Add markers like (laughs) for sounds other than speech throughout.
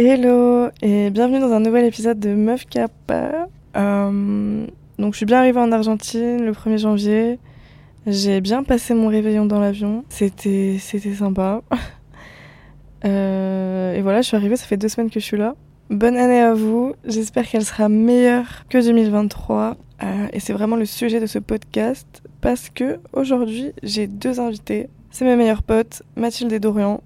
Hello et bienvenue dans un nouvel épisode de Meuf Kappa. Euh, donc je suis bien arrivée en Argentine le 1er janvier. J'ai bien passé mon réveillon dans l'avion. C'était c'était sympa. (laughs) Euh, et voilà, je suis arrivée, ça fait deux semaines que je suis là. Bonne année à vous. J'espère qu'elle sera meilleure que 2023. Euh, et c'est vraiment le sujet de ce podcast parce que aujourd'hui j'ai deux invités. C'est mes meilleurs potes, Mathilde et Dorian.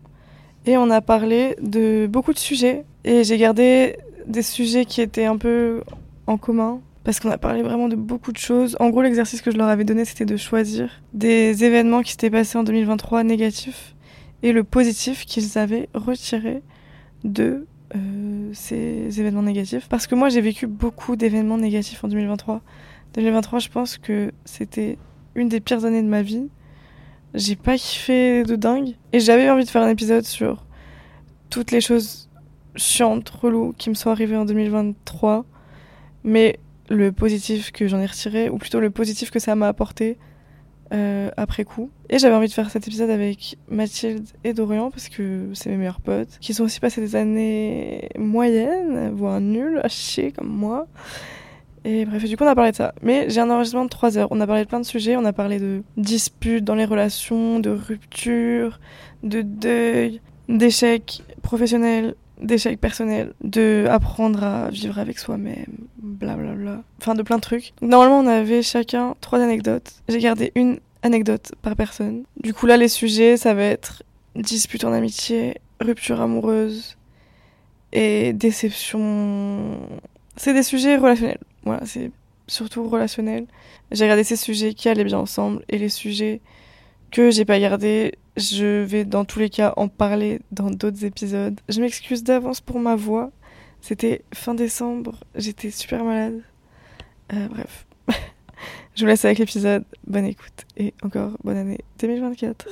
Et on a parlé de beaucoup de sujets. Et j'ai gardé des sujets qui étaient un peu en commun. Parce qu'on a parlé vraiment de beaucoup de choses. En gros, l'exercice que je leur avais donné, c'était de choisir des événements qui s'étaient passés en 2023 négatifs et le positif qu'ils avaient retiré de euh, ces événements négatifs. Parce que moi, j'ai vécu beaucoup d'événements négatifs en 2023. 2023, je pense que c'était une des pires années de ma vie. J'ai pas kiffé de dingue. Et j'avais envie de faire un épisode sur toutes les choses chiantes, reloues qui me sont arrivées en 2023. Mais le positif que j'en ai retiré, ou plutôt le positif que ça m'a apporté euh, après coup. Et j'avais envie de faire cet épisode avec Mathilde et Dorian, parce que c'est mes meilleurs potes, qui sont aussi passés des années moyennes, voire nulles, à chier comme moi. Et bref, du coup, on a parlé de ça. Mais j'ai un enregistrement de 3 heures. On a parlé de plein de sujets. On a parlé de disputes dans les relations, de ruptures, de deuil, d'échecs professionnels, d'échecs personnels, de apprendre à vivre avec soi-même, blablabla. Enfin, de plein de trucs. Normalement, on avait chacun trois anecdotes. J'ai gardé une anecdote par personne. Du coup, là, les sujets, ça va être dispute en amitié, rupture amoureuse et déception. C'est des sujets relationnels. Voilà, c'est surtout relationnel. J'ai regardé ces sujets qui allaient bien ensemble et les sujets que j'ai pas gardés, je vais dans tous les cas en parler dans d'autres épisodes. Je m'excuse d'avance pour ma voix. C'était fin décembre, j'étais super malade. Euh, bref. (laughs) je vous laisse avec l'épisode. Bonne écoute et encore bonne année 2024.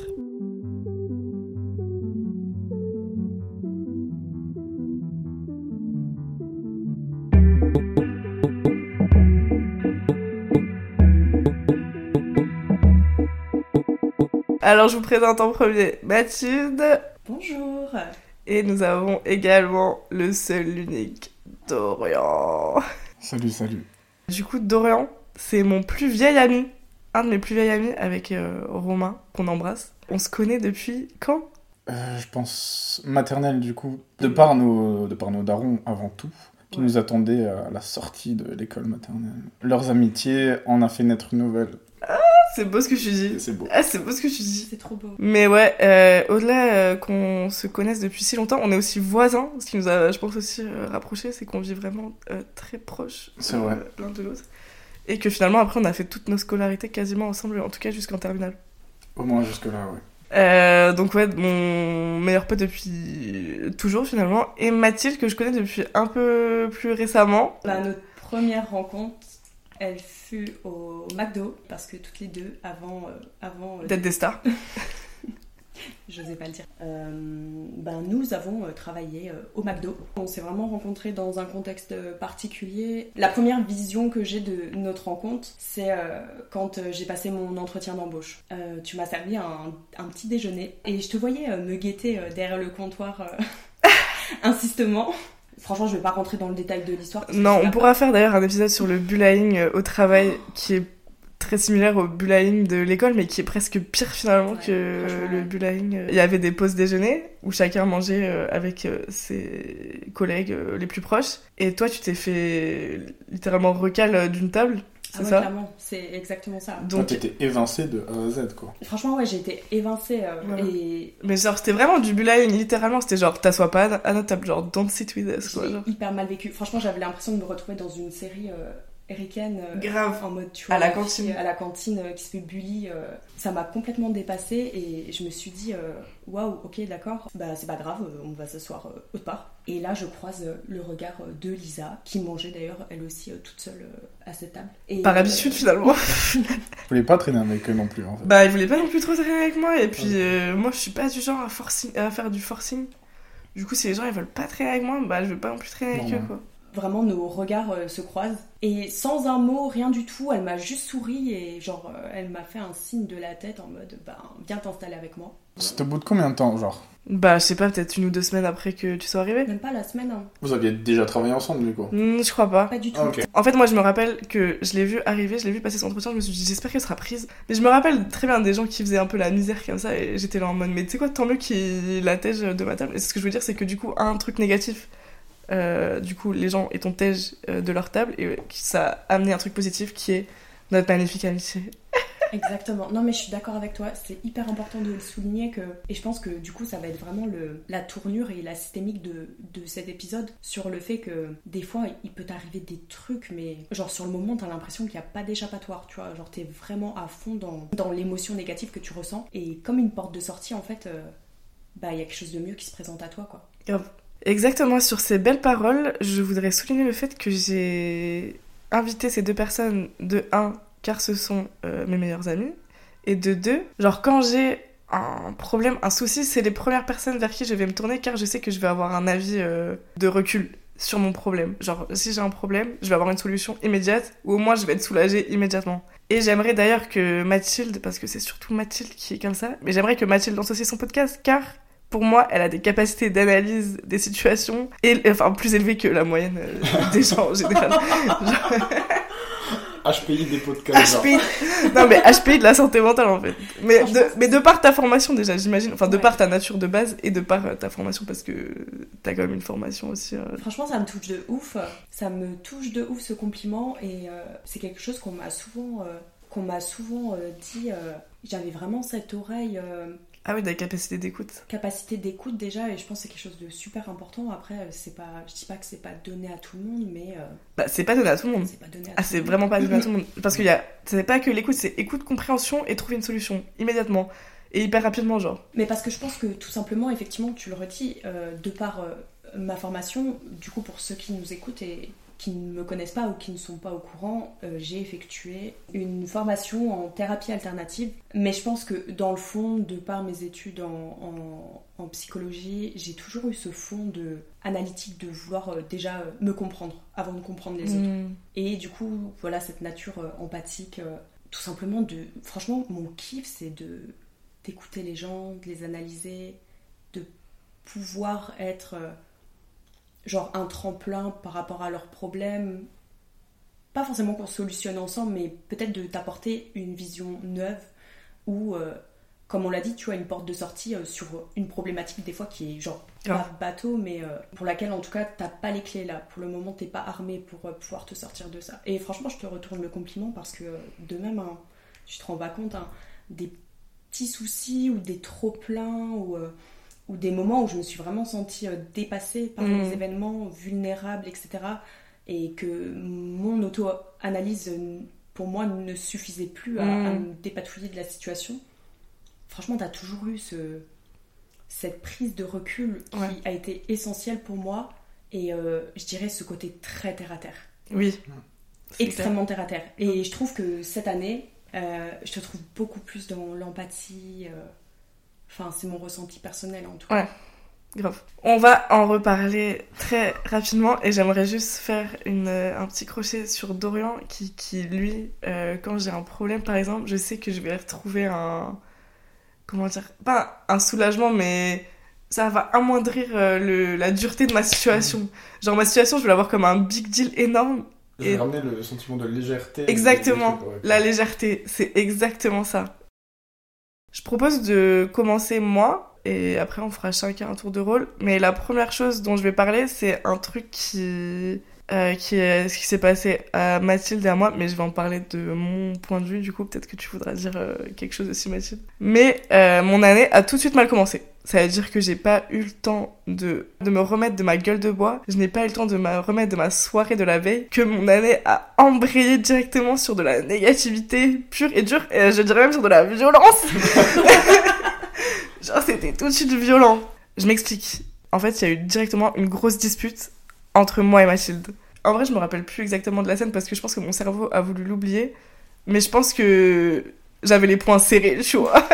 Alors je vous présente en premier Mathilde. Bonjour. Et nous avons également le seul, l'unique Dorian. Salut, salut. Du coup, Dorian, c'est mon plus vieil ami. Un de mes plus vieils amis avec euh, Romain, qu'on embrasse. On se connaît depuis quand? Euh, je pense maternelle du coup, de par nos, de par nos darons avant tout, qui Ouais. nous attendaient à la sortie de l'école maternelle. Leurs amitiés en a fait naître une nouvelle. C'est beau ce que tu dis. C'est beau. Ah, c'est beau ce que tu dis. C'est trop beau. Mais ouais, euh, au-delà euh, qu'on se connaisse depuis si longtemps, on est aussi voisins. Ce qui nous a, je pense, aussi euh, rapprochés, c'est qu'on vit vraiment euh, très proches C'est euh, vrai. l'un de l'autre. Et que finalement, après, on a fait toutes nos scolarités quasiment ensemble, en tout cas jusqu'en terminale. Au moins jusque-là, ouais. Euh, donc ouais, mon meilleur pote depuis toujours finalement, et Mathilde que je connais depuis un peu plus récemment. Bah, notre première rencontre, elle fut au McDo, parce que toutes les deux, avant. euh, avant euh, D'être des stars. (laughs) je n'osais pas le dire. Euh, ben, nous avons euh, travaillé euh, au McDo. On s'est vraiment rencontrés dans un contexte particulier. La première vision que j'ai de notre rencontre, c'est quand j'ai passé mon entretien d'embauche. Tu m'as servi un, un petit déjeuner et je te voyais me guetter derrière le comptoir (laughs) insistement. Franchement, je vais pas rentrer dans le détail de l'histoire. Non, on pourra faire d'ailleurs un épisode sur le bullying euh, au travail qui est très similaire au bullying de l'école, mais qui est presque pire finalement Ouais, que le bullying. Il y avait des pauses déjeuner où chacun mangeait euh, avec euh, ses collègues les plus proches, et toi tu t'es fait littéralement recal d'une table, Ah ouais, ça clairement, c'est exactement ça. Donc t'étais évincé de A à Z, quoi. Franchement, ouais, j'ai été évincée euh, Voilà. et mais genre c'était vraiment du bullying, littéralement c'était genre t'assois pas à notre table, genre don't sit with us quoi. genre. hyper mal vécu. Franchement, j'avais l'impression de me retrouver dans une série euh, euh, Grave. En mode, tu vois, À la cantine. fille À la cantine qui se fait bully. euh, ça m'a complètement dépassée et je me suis dit, euh, waouh, ok, d'accord, bah c'est pas grave, on va s'asseoir euh, autre part. Et là, je croise euh, le regard de Lisa, qui mangeait d'ailleurs elle aussi euh, toute seule euh, à cette table. Et, Par euh, habitude finalement. (laughs) Je voulais pas traîner avec eux non plus, en fait. Bah, il voulait pas non plus trop traîner avec moi, et puis euh, moi je suis pas du genre à, forcing, à faire du forcing. Du coup, si les gens ils veulent pas traîner avec moi, bah je veux pas non plus traîner avec eux quoi. Vraiment, nos regards euh, se croisent. Et sans un mot, rien du tout, elle m'a juste souri et genre, euh, elle m'a fait un signe de la tête en mode, bah, viens t'installer avec moi. C'était au bout de combien de temps, genre? Bah, je sais pas, peut-être une ou deux semaines après que tu sois arrivé. Même pas la semaine, hein. Vous aviez déjà travaillé ensemble, du coup? Hmm, je crois pas. Pas du tout. Ah, ok. En fait, moi, je me rappelle que je l'ai vu arriver, je l'ai vu passer son entretien, je me suis dit, j'espère qu'elle sera prise. Mais je me rappelle très bien des gens qui faisaient un peu la misère comme ça, et j'étais là en mode, mais tu sais quoi, tant mieux qu'il la tège de ma table. Et ce que je veux dire, c'est que du coup, un truc négatif, euh, du coup, les gens étant tège euh, de leur table, et ça a amené un truc positif qui est notre magnifique amitié. (laughs) Exactement. Non, mais je suis d'accord avec toi. C'est hyper important de le souligner que. Et je pense que du coup, ça va être vraiment le... la tournure et la systémique de... de cet épisode sur le fait que des fois, il peut t'arriver des trucs, mais genre sur le moment, t'as l'impression qu'il n'y a pas d'échappatoire, tu vois. Genre, t'es vraiment à fond dans, dans l'émotion négative que tu ressens. Et comme une porte de sortie, en fait, euh, bah, il y a quelque chose de mieux qui se présente à toi, quoi. Exactement, sur ces belles paroles, je voudrais souligner le fait que j'ai invité ces deux personnes de 1, car ce sont euh, mes meilleurs amis, et de 2, genre quand j'ai un problème, un souci, c'est les premières personnes vers qui je vais me tourner, car je sais que je vais avoir un avis euh, de recul sur mon problème. Genre, si j'ai un problème, je vais avoir une solution immédiate, ou au moins je vais être soulagée immédiatement. Et j'aimerais d'ailleurs que Mathilde, parce que c'est surtout Mathilde qui est comme ça, mais j'aimerais que Mathilde lance aussi son podcast, car pour moi, elle a des capacités d'analyse des situations, et, enfin plus élevées que la moyenne euh, (laughs) des gens en général. HPI des podcasts. HPI, non mais HPI de la santé mentale en fait. Mais de, mais de par ta formation déjà, j'imagine, enfin de Ouais. par ta nature de base et de par euh, ta formation parce que t'as quand même une formation aussi. euh, Franchement, ça me touche de ouf. Ça me touche de ouf ce compliment et euh, c'est quelque chose qu'on m'a souvent, euh, qu'on m'a souvent euh, dit. euh, J'avais vraiment cette oreille, euh, Ah oui, des capacités d'écoute. capacité d'écoute déjà et je pense que c'est quelque chose de super important. Après, euh, c'est pas, je dis pas que c'est pas donné à tout le monde, mais euh, Bah c'est pas donné à tout le monde. c'est pas donné à Ah c'est vraiment pas donné à tout le (laughs) monde. Parce qu'il y a, c'est pas que l'écoute, c'est écoute, compréhension et trouver une solution immédiatement et hyper rapidement genre. Mais parce que je pense que tout simplement, effectivement, tu le redis, euh, de par euh, ma formation, du coup, pour ceux qui nous écoutent et qui ne me connaissent pas ou qui ne sont pas au courant, euh, j'ai effectué une formation en thérapie alternative. Mais je pense que dans le fond, de par mes études en, en- en psychologie, j'ai toujours eu ce fond de analytique de vouloir euh, déjà euh, me comprendre avant de comprendre les autres. Mm. Et du coup, voilà cette nature empathique, tout simplement de. Franchement, mon kiff, c'est de d'écouter les gens, de les analyser, de pouvoir être genre un tremplin par rapport à leurs problèmes. Pas forcément qu'on solutionne ensemble, mais peut-être de t'apporter une vision neuve ou, euh, comme on l'a dit, tu vois, une porte de sortie euh, sur une problématique des fois qui est genre Grave. pas bateau, mais euh, pour laquelle en tout cas t'as pas les clés là. Pour le moment, t'es pas armé pour pouvoir te sortir de ça. Et franchement, je te retourne le compliment parce que de même, hein, tu te rends pas compte, hein, des petits soucis ou des trop-pleins ou, ou des moments où je me suis vraiment sentie euh, dépassée par Mhm. les événements, vulnérable, etc. Et que mon auto-analyse, euh, pour moi, ne suffisait plus à, Mhm. à me dépatouiller de la situation. Franchement, t'as toujours eu ce, cette prise de recul qui Ouais. a été essentielle pour moi. Et euh, je dirais ce côté très terre-à-terre Oui. Extrêmement terre à terre. Et je trouve que cette année, euh, je te trouve beaucoup plus dans l'empathie. euh, Enfin, c'est mon ressenti personnel en tout cas. Ouais. Grave. On va en reparler très rapidement et j'aimerais juste faire une, euh, un petit crochet sur Dorian qui, qui lui, euh, quand j'ai un problème par exemple, je sais que je vais retrouver un... Comment dire Pas un soulagement, mais ça va amoindrir euh, le, la dureté de ma situation. Genre ma situation, je vais la voir comme un big deal énorme. Je vais Et- ramener le sentiment de légèreté. Exactement. ouais. La légèreté, c'est exactement ça. Je propose de commencer moi, et après on fera chacun un tour de rôle. Mais la première chose dont je vais parler, c'est un truc qui, euh, qui est ce qui s'est passé à Mathilde et à moi, mais je vais en parler de mon point de vue, du coup peut-être que tu voudras dire euh, quelque chose aussi Mathilde. Mais euh, mon année a tout de suite mal commencé. Ça veut dire que j'ai pas eu le temps de, de me remettre de ma gueule de bois, je n'ai pas eu le temps de me remettre de ma soirée de la veille, que mon année a embrayé directement sur de la négativité pure et dure, et je dirais même sur de la violence. (laughs) Genre c'était tout de suite violent. Je m'explique. En fait, il y a eu directement une grosse dispute entre moi et Mathilde. En vrai, je me rappelle plus exactement de la scène parce que je pense que mon cerveau a voulu l'oublier. Mais je pense que j'avais les poings serrés, tu vois,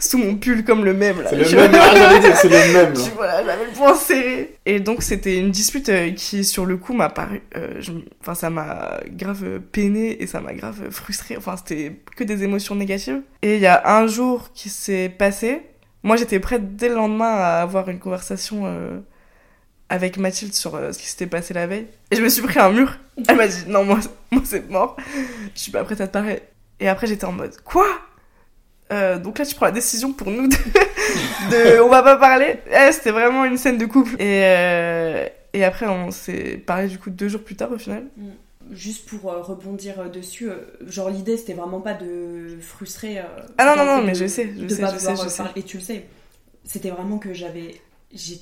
sous mon pull comme le même là. C'est le tu même, ah, c'est le même. Tu vois, là, j'avais le poing serré. Et donc, c'était une dispute euh, qui, sur le coup, m'a paru. euh, je Enfin, ça m'a grave peiné et ça m'a grave frustré. Enfin, c'était que des émotions négatives. Et il y a un jour qui s'est passé Moi, j'étais prête dès le lendemain à avoir une conversation euh, avec Mathilde sur euh, ce qui s'était passé la veille. Et je me suis pris un mur. Elle m'a dit non, moi, moi c'est mort. Je suis pas prête à te parler. Et après, j'étais en mode quoi? Euh, Donc là, tu prends la décision pour nous de, (laughs) de- on va pas parler. Eh, C'était vraiment une scène de couple. Et, euh, et après, on s'est parlé du coup deux jours plus tard au final. Juste pour euh, rebondir dessus, genre l'idée c'était vraiment pas de frustrer. Ah non, non, non, mais de- je sais, je sais, je sais, je sais. Et tu le sais, c'était vraiment que j'avais. J'ai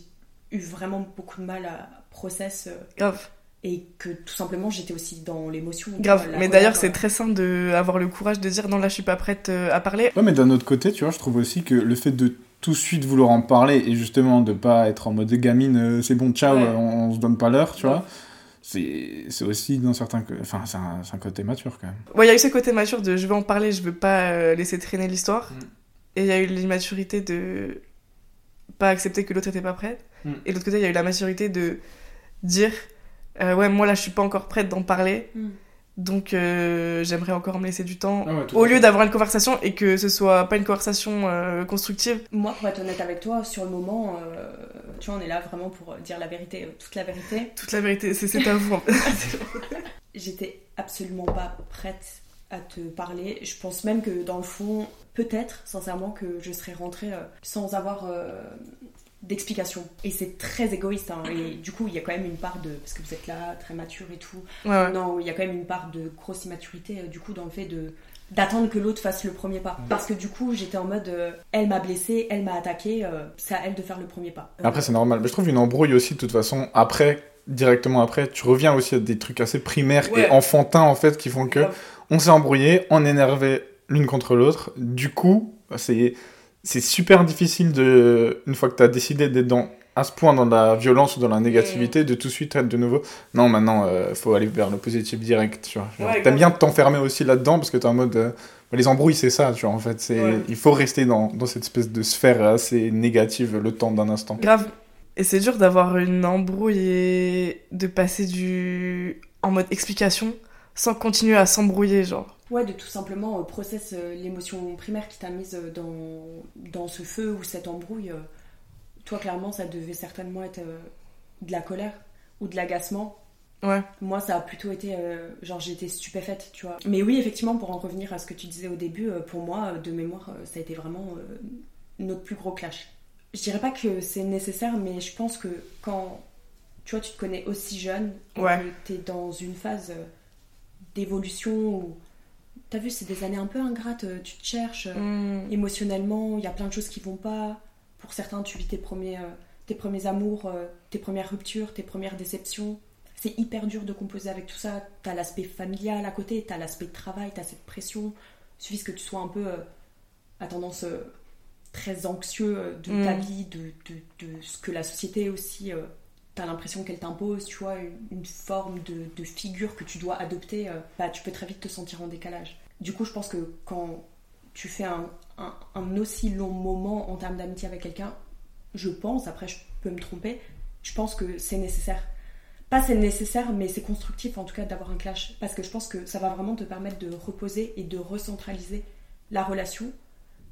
eu vraiment beaucoup de mal à process Grave. Et que tout simplement j'étais aussi dans l'émotion. Grave, vois, mais d'ailleurs c'est euh, très simple d'avoir le courage de dire non là je suis pas prête euh, à parler. Ouais, mais d'un autre côté, tu vois, je trouve aussi que le fait de tout de suite vouloir en parler et justement de pas être en mode gamine, euh, c'est bon, ciao, Ouais. on, on se donne pas l'heure, tu Ouais. vois. C'est c'est aussi dans certains. Enfin, c'est un, côté mature quand même. Bon, il y a eu ce côté mature de je veux en parler, je veux pas laisser traîner l'histoire. Mm. Et il y a eu l'immaturité de pas accepter que l'autre était pas prête. Mm. Et de l'autre côté, il y a eu la maturité de dire euh, ouais, moi là je suis pas encore prête d'en parler. Mm. Donc euh, j'aimerais encore me laisser du temps. Ah ouais, Au lieu d'avoir une conversation et que ce soit pas une conversation euh, constructive. Moi, pour être honnête avec toi, sur le moment, euh, tu vois, on est là vraiment pour dire la vérité, euh, toute la vérité. (laughs) Toute la vérité, c'est c'est à vous. en fait. (laughs) J'étais absolument pas prête à te parler. Je pense même que dans le fond, peut-être, sincèrement, que je serais rentrée euh, sans avoir euh, d'explication. Et c'est très égoïste. hein. Et du coup, il y a quand même une part de. Parce que vous êtes là, très mature et tout. Ouais, ouais. Non, il y a quand même une part de grosse immaturité, euh, du coup, dans le fait de d'attendre que l'autre fasse le premier pas. Parce que du coup, j'étais en mode, euh, elle m'a blessé, elle m'a attaqué, euh, c'est à elle de faire le premier pas. Euh, Après, c'est normal. Mais je trouve une embrouille aussi, de toute façon, après, directement après, tu reviens aussi à des trucs assez primaires Ouais. et enfantins, en fait, qui font que on s'est embrouillé, on est énervé l'une contre l'autre. Du coup, c'est c'est super difficile de, une fois que tu as décidé d'être dans à ce point dans la violence ou dans la négativité, de tout de suite être de nouveau. Non, maintenant, euh, faut aller vers le positif direct. Tu vois. Ouais, T'aimes bien t'enfermer aussi là-dedans parce que t'es en mode. euh, les embrouilles, c'est ça, tu vois. En fait, c'est Ouais. il faut rester dans, dans cette espèce de sphère assez négative le temps d'un instant. Grave. Et c'est dur d'avoir une embrouille et de passer du en mode explication sans continuer à s'embrouiller, genre. Ouais, de tout simplement euh, process euh, l'émotion primaire qui t'a mise euh, dans, dans ce feu ou cette embrouille. toi, clairement, ça devait certainement être de la colère ou de l'agacement. Ouais. Moi, ça a plutôt été. euh, genre, été stupéfaite, tu vois. Mais oui, effectivement, pour en revenir à ce que tu disais au début, euh, pour moi, de mémoire, euh, ça a été vraiment notre plus gros clash. Je dirais pas que c'est nécessaire, mais je pense que quand tu vois, tu te connais aussi jeune Ouais. que t'es dans une phase d'évolution où. T'as vu, c'est des années un peu ingrates, euh, tu te cherches euh, Mm. émotionnellement, il y a plein de choses qui vont pas. Pour certains, tu vis tes premiers, euh, tes premiers amours, tes premières ruptures, tes premières déceptions. C'est hyper dur de composer avec tout ça. T'as l'aspect familial à côté, t'as l'aspect de travail, t'as cette pression. Il suffit que tu sois un peu euh, à tendance euh, très anxieux de ta Mm. vie, de, de, de ce que la société aussi. euh, T'as l'impression qu'elle t'impose, tu vois, une, forme de, de figure que tu dois adopter, euh, bah, tu peux très vite te sentir en décalage. Du coup, je pense que quand tu fais un, un, un aussi long moment en termes d'amitié avec quelqu'un, je pense, après je peux me tromper, je pense que c'est nécessaire. Pas c'est nécessaire, mais c'est constructif en tout cas d'avoir un clash. Parce que je pense que ça va vraiment te permettre de reposer et de recentraliser la relation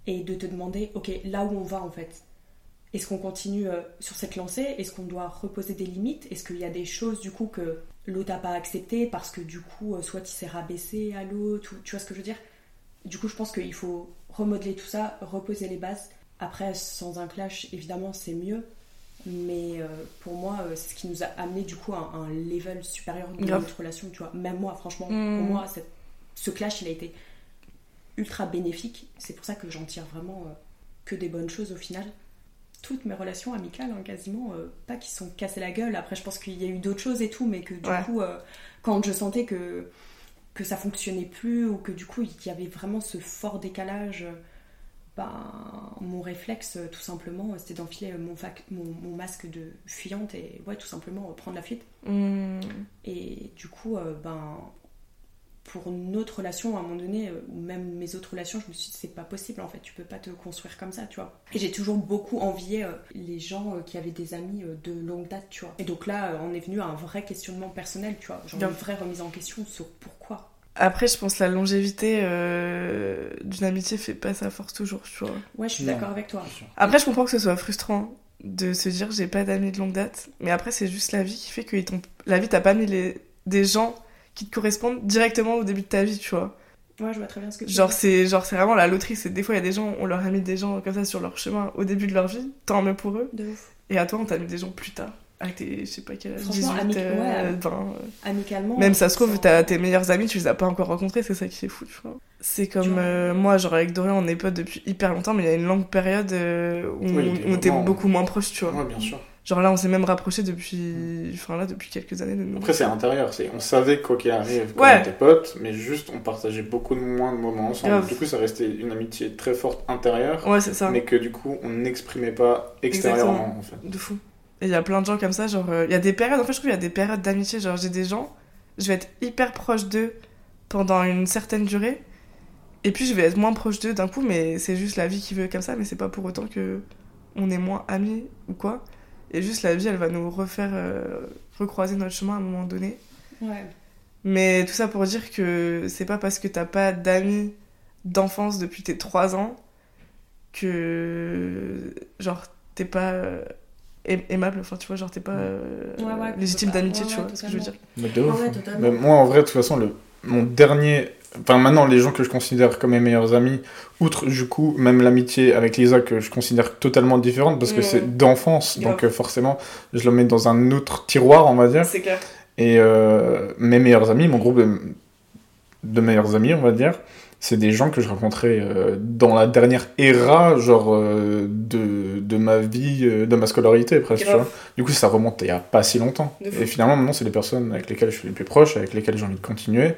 et de te demander, ok, là où on va en fait. Est-ce qu'on continue euh, sur cette lancée? Est-ce qu'on doit reposer des limites? Est-ce qu'il y a des choses du coup que l'autre n'a pas accepté parce que du coup, euh, soit il s'est rabaissé à l'autre, tu vois ce que je veux dire? Du coup, je pense qu'il faut remodeler tout ça, reposer les bases. Après, sans un clash, évidemment, c'est mieux. Mais euh, pour moi, c'est ce qui nous a amené du coup à un level supérieur de notre relation, tu vois. Même moi, franchement, pour moi, cette- ce clash, il a été ultra bénéfique. C'est pour ça que j'en tire vraiment euh, que des bonnes choses au final. Toutes mes relations amicales, hein, quasiment, euh, pas qui se sont cassées la gueule. Après, je pense qu'il y a eu d'autres choses et tout, mais que du Ouais. coup, euh, quand je sentais que, que ça fonctionnait plus ou que du coup, il y avait vraiment ce fort décalage, ben, mon réflexe, euh, tout simplement, euh, c'était d'enfiler mon, fac- mon, mon masque de fuyante et ouais, tout simplement prendre la fuite. Mm. Et du coup, ben, pour notre relation, à un moment donné, euh, ou même mes autres relations, je me suis dit, c'est pas possible en fait, tu peux pas te construire comme ça, tu vois. Et j'ai toujours beaucoup envié euh, les gens euh, qui avaient des amis euh, de longue date, tu vois. Et donc là, euh, on est venu à un vrai questionnement personnel, tu vois. Genre une vraie remise en question sur pourquoi. Après, je pense que la longévité euh, d'une amitié fait pas sa force toujours, tu vois. Ouais, je suis d'accord avec toi. Après, je comprends que ce soit frustrant de se dire j'ai pas d'amis de longue date, mais après, c'est juste la vie qui fait que la vie t'a pas mis les... des gens qui te correspondent directement au début de ta vie, tu vois. Ouais, je vois très bien ce que tu Genre veux dire. c'est genre c'est vraiment la loterie, c'est des fois il y a des gens on leur a mis des gens comme ça sur leur chemin au début de leur vie, tant mieux pour eux, De ouf. et à toi on t'a mis des gens plus tard. Avec tes, je sais pas quel âge, Franchement, 18, amic- euh, ouais. 20. euh. Amicalement. Même ça se trouve, t'as tes meilleurs amis, tu les as pas encore rencontrés, c'est ça qui est fou, tu vois. C'est comme euh, moi, genre avec Dorian, on est potes depuis hyper longtemps, mais il y a une longue période euh, où Oui, on, était moments- beaucoup moins proches, tu vois. Ouais, bien sûr. Genre là, on s'est même rapprochés depuis, enfin là, depuis quelques années de nous. Après, c'est à l'intérieur. c'est- On savait quoi qu'il arrive qu'on Ouais. était potes, mais juste on partageait beaucoup de moins de moments ensemble. Du coup, ça restait une amitié très forte intérieure, Ouais, c'est ça. mais que du coup, on n'exprimait pas extérieurement en fait. De fou. Et il y a plein de gens comme ça, genre, euh, il y a des périodes, en fait, je trouve qu'il y a des périodes d'amitié, genre, j'ai des gens, je vais être hyper proche d'eux pendant une certaine durée, et puis je vais être moins proche d'eux d'un coup, mais c'est juste la vie qui veut comme ça, mais c'est pas pour autant que on est moins amis ou quoi. Et juste la vie, elle va nous refaire euh, recroiser notre chemin à un moment donné. Ouais. Mais tout ça pour dire que c'est pas parce que t'as pas d'amis d'enfance depuis tes 3 ans que genre t'es pas euh, aim- aimable, enfin tu vois, genre t'es pas euh, Ouais, ouais, légitime d'amitié, ouais, tu ouais, vois ce que je veux dire. Mais de ouf, ouais, totalement. Mais moi, en vrai, de toute façon, le... mon dernier. Enfin, maintenant, les gens que je considère comme mes meilleurs amis, outre du coup, même l'amitié avec Lisa que je considère totatalement différente parce que Ouais. c'est d'enfance, donc euh, forcément, je le mets dans un autre tiroir, on va dire. C'est clair. Et euh, mes meilleurs amis, mon groupe de, de meilleurs amis, on va dire, c'est des gens que je rencontrais euh, dans la dernière éra, genre, euh, de, de ma vie, euh, de ma scolarité, presque, tu Grave. vois. Du coup, ça remonte il y a pas si longtemps. Et finalement, maintenant, c'est les personnes avec lesquelles je suis le plus proche, avec lesquelles j'ai envie de continuer.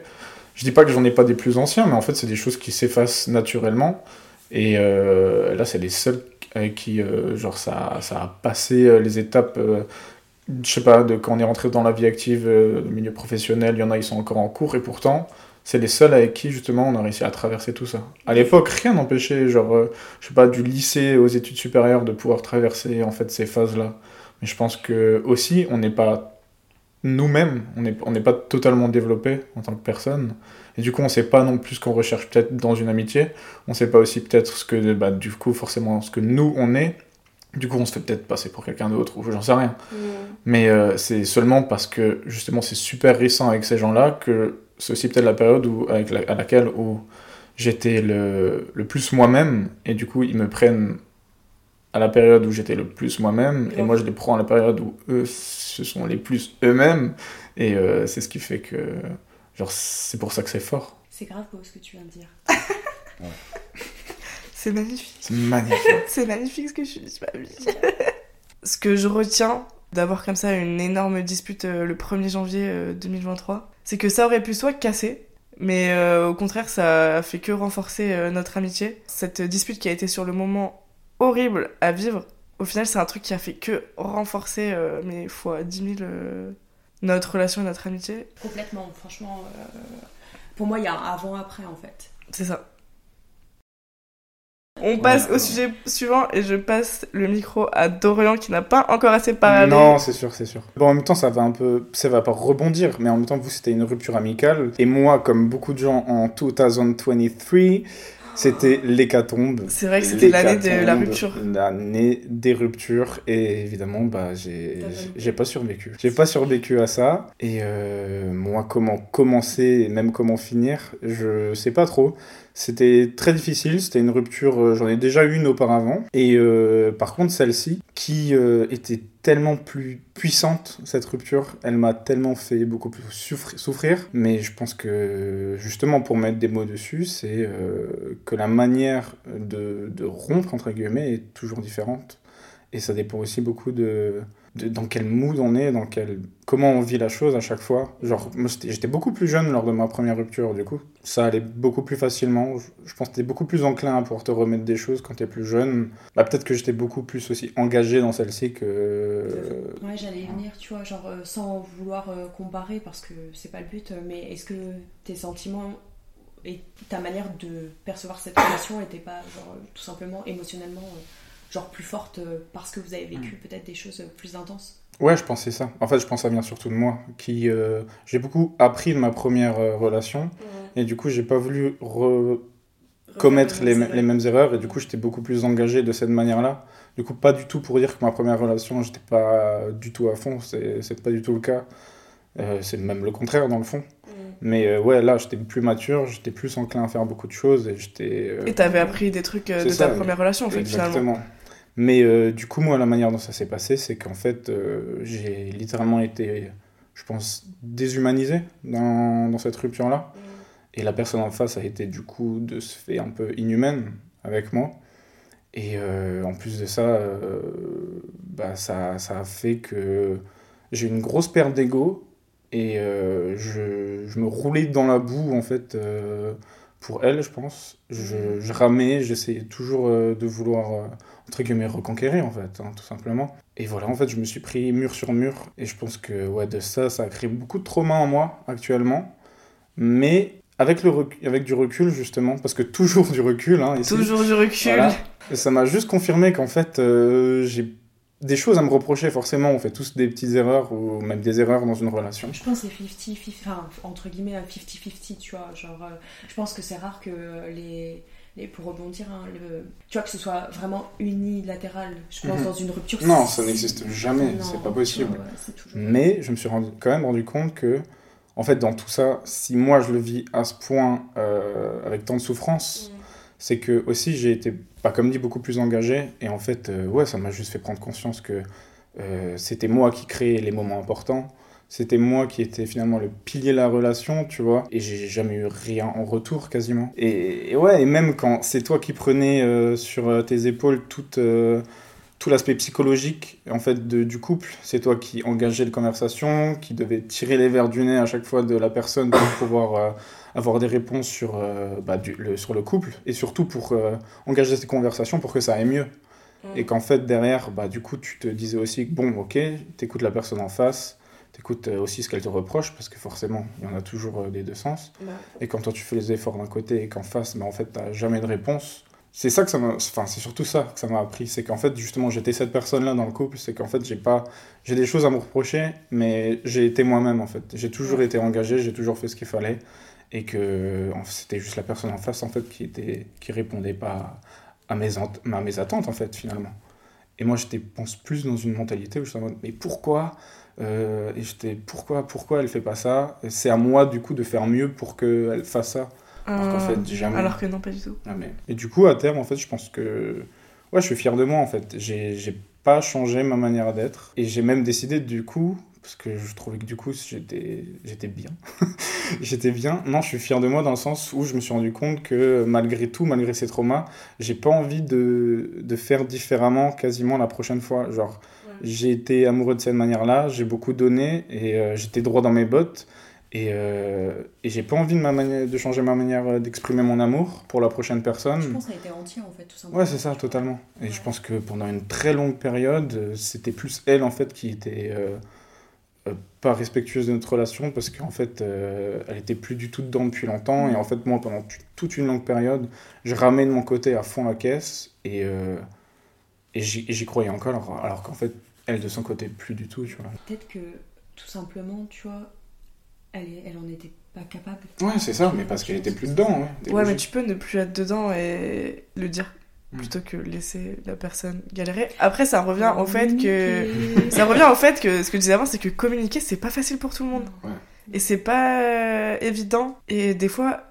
Je dis pas que j'en ai pas des plus anciens, mais en fait, c'est des choses qui s'effacent naturellement. Et euh, là, c'est les seuls avec qui, euh, genre, ça, ça a passé euh, les étapes, euh, je sais pas, de quand on est rentré dans la vie active, euh, le milieu professionnel, il y en a, ils sont encore en cours, et pourtant, c'est les seuls avec qui, justement, on a réussi à traverser tout ça. À l'époque, rien n'empêchait, genre, euh, je sais pas, du lycée aux études supérieures, de pouvoir traverser, en fait, ces phases-là. Mais je pense que, aussi, on n'est pas nous-mêmes, on n'est on pas totalement développé en tant que personne. Et du coup, on sait pas non plus ce qu'on recherche peut-être dans une amitié. On sait pas aussi peut-être ce que, bah, du coup, forcément, ce que nous, on est. Du coup, on se fait peut-être passer pour quelqu'un d'autre, ou j'en sais rien. Mais euh, c'est seulement parce que, justement, c'est super récent avec ces gens-là que c'est aussi peut-être la période où, avec la- à laquelle où j'étais le, le plus moi-même. Et du coup, ils me prennent à la période où j'étais le plus moi-même. Et moi, je les prends à la période où eux, ce sont les plus eux-mêmes. Et euh, c'est ce qui fait que, genre, c'est pour ça que c'est fort. C'est grave beau ce que tu viens de dire. (laughs) C'est magnifique. C'est magnifique. (laughs) C'est magnifique ce que je dis, ma vie. ce que je retiens d'avoir comme ça une énorme dispute euh, le 1er janvier euh, 2023, c'est que ça aurait pu soit casser, mais euh, au contraire, ça a fait que renforcer euh, notre amitié. Cette dispute qui a été sur le moment horrible à vivre, au final, c'est un truc qui a fait que renforcer, euh, mais fois 10 000, euh, notre relation et notre amitié. Complètement, franchement. euh, Pour moi, il y a un avant-après en fait. C'est ça. On passe Ouais. au sujet suivant et je passe le micro à Dorian qui n'a pas encore assez parlé. Non, c'est sûr, c'est sûr. Bon, en même temps, ça va un peu, ça va pas rebondir, mais en même temps, vous, c'était une rupture amicale. Et moi, comme beaucoup de gens en 2023, c'était l'hécatombe. C'est vrai que c'était l'année de la rupture. L'année des ruptures. Et évidemment, bah, j'ai pas survécu. J'ai pas survécu à ça. Et euh, moi, comment commencer et même comment finir, je sais pas trop. C'était très difficile, c'était une rupture, euh, j'en ai déjà eu une auparavant. Et euh, par contre, celle-ci, qui euh, était tellement plus puissante, cette rupture, elle m'a tellement fait beaucoup plus souffri- souffrir. Mais je pense que, justement, pour mettre des mots dessus, c'est que la manière de, de rompre, entre guillemets, est toujours différente. Et ça dépend aussi beaucoup de, dans quel mood on est, dans quel, comment on vit la chose à chaque fois. Genre, j'étais beaucoup plus jeune lors de ma première rupture, du coup. Ça allait beaucoup plus facilement. Je, pense que t'es beaucoup plus enclin à pouvoir te remettre des choses quand t'es plus jeune. Bah, peut-être que j'étais beaucoup plus aussi engagé dans celle-ci que... Ouais, j'allais venir, tu vois, genre euh, sans vouloir euh, comparer parce que c'est pas le but, euh, mais est-ce que tes sentiments et ta manière de percevoir cette relation était pas genre tout simplement émotionnellement genre plus forte euh, parce que vous avez vécu peut-être des choses plus intenses Ouais, je pensais ça. En fait, je pense ça vient surtout de moi. Qui, euh, j'ai beaucoup appris de ma première euh, relation. Et du coup, j'ai pas voulu re- commettre les, les mêmes erreurs. Et du coup, j'étais beaucoup plus engagé de cette manière-là. Du coup, pas du tout pour dire que ma première relation, j'étais pas du tout à fond. C'est c'est pas du tout le cas. Euh, c'est même le contraire, dans le fond. Mais euh, ouais, là, j'étais plus mature. J'étais plus enclin à faire beaucoup de choses. Et j'étais. euh, Et t'avais appris des trucs euh, de ça, ta première relation, en fait, finalement. Exactement. Mais euh, du coup, moi, la manière dont ça s'est passé, c'est qu'en fait, euh, j'ai littéralement été, je pense, déshumanisé dans, dans cette rupture-là. Et la personne en face a été, du coup, de se fait un peu inhumaine avec moi. Et euh, en plus de ça, bah, ça, ça a fait que j'ai une grosse perte d'ego. Et je, je me roulais dans la boue, en fait, pour elle, je pense. Je, je ramais, j'essayais toujours euh, de vouloir, euh, entre guillemets, reconquérir, en fait, hein, tout simplement. Et voilà, en fait, je me suis pris mur sur mur. Et je pense que, ouais, de ça, ça a créé beaucoup de trauma en moi, actuellement. Mais avec, le avec du recul, justement, parce que toujours du recul, hein, ici, Toujours du recul. Voilà. Et ça m'a juste confirmé qu'en fait, euh, j'ai des choses à me reprocher, forcément. On fait tous des petites erreurs, ou même des erreurs dans une relation. Je pense que c'est 50-50, enfin, entre guillemets, un 50-50, tu vois. Genre, euh, je pense que c'est rare que les, les- pour rebondir, hein, le- tu vois, que ce soit vraiment unilatéral. Je pense Mhm. dans une rupture. Non, ça n'existe jamais, c'est pas possible. ouais, toujours- Mais je me suis rendu, quand même rendu compte que, en fait, dans tout ça, si moi je le vis à ce point, euh, avec tant de souffrance, c'est que aussi j'ai été, pas comme dit, beaucoup plus engagé. Et en fait, euh, ouais, ça m'a juste fait prendre conscience que euh, c'était moi qui créais les moments importants. C'était moi qui était finalement le pilier de la relation, tu vois. Et j'ai jamais eu rien en retour quasiment. Et, ouais, et même quand c'est toi qui prenais euh, sur tes épaules tout l'aspect psychologique en fait de, du couple, c'est toi qui engageais les conversations, qui devait tirer les verres du nez à chaque fois de la personne pour pouvoir avoir des réponses sur, euh, bah, du- le, sur le couple et surtout pour euh, engager ces conversations pour que ça aille mieux. Et qu'en fait, derrière, bah, du coup, tu te disais aussi que bon, ok, t'écoutes la personne en face, t'écoutes euh, aussi ce qu'elle te reproche, parce que forcément, il y en a toujours des deux sens. Bah, Et quand toi, tu fais les efforts d'un côté et qu'en face, bah, en fait, t'as jamais de réponse. C'est ça que ça m'a. Enfin, c'est surtout ça que ça m'a appris. C'est qu'en fait, justement, j'étais cette personne-là dans le couple. C'est qu'en fait, j'ai pas. J'ai des choses à me reprocher, mais j'ai été moi-même, en fait. J'ai toujours été engagé, j'ai toujours fait ce qu'il fallait. Et que c'était juste la personne en face, en fait, qui, était... qui répondait pas à mes, à mes attentes, en fait, finalement. Et moi, j'étais, pense, plus dans une mentalité où je suis en mode, mais pourquoi Euh, Et j'étais, pourquoi, pourquoi elle fait pas ça? C'est à moi, du coup, de faire mieux pour qu'elle fasse ça. Alors qu'en fait, jamais. alors que non, pas du tout. Jamais. Et du coup, à terme, en fait, je pense que. Ouais, je suis fier de moi, en fait. J'ai pas changé ma manière d'être. Et j'ai même décidé, du coup, parce que je trouvais que du coup, j'étais j'étais bien. (laughs) j'étais bien. Non, je suis fier de moi dans le sens où je me suis rendu compte que malgré tout, malgré ces traumas, j'ai pas envie de, de faire différemment quasiment la prochaine fois. Genre, j'ai été amoureux de cette manière-là, j'ai beaucoup donné et euh, j'étais droit dans mes bottes. Et, euh, et j'ai pas envie de, ma manière, de changer ma manière euh, d'exprimer mon amour pour la prochaine personne. Je pense que ça a été entier en fait, tout simplement. Ouais, c'est ça, totalement. Et je pense que pendant une très longue période, c'était plus elle, en fait, qui était euh, pas respectueuse de notre relation, parce qu'en fait, euh, elle était plus du tout dedans depuis longtemps. Et en fait, moi, pendant toute une longue période, je ramais de mon côté à fond la caisse, et, euh, et j'y croyais encore, alors, alors qu'en fait, elle, de son côté, plus du tout, tu vois. Peut-être que tout simplement, tu vois, elle, elle en était pas capable. Ouais, c'est ça, mais parce qu'elle était plus dedans, ouais. Ouais, mais tu peux ne plus être dedans et le dire. Plutôt que laisser la personne galérer. Après, ça revient au fait que. Ça revient au fait que ce que je disais avant, c'est que communiquer, c'est pas facile pour tout le monde. Ouais. Et c'est pas euh, évident. Et des fois,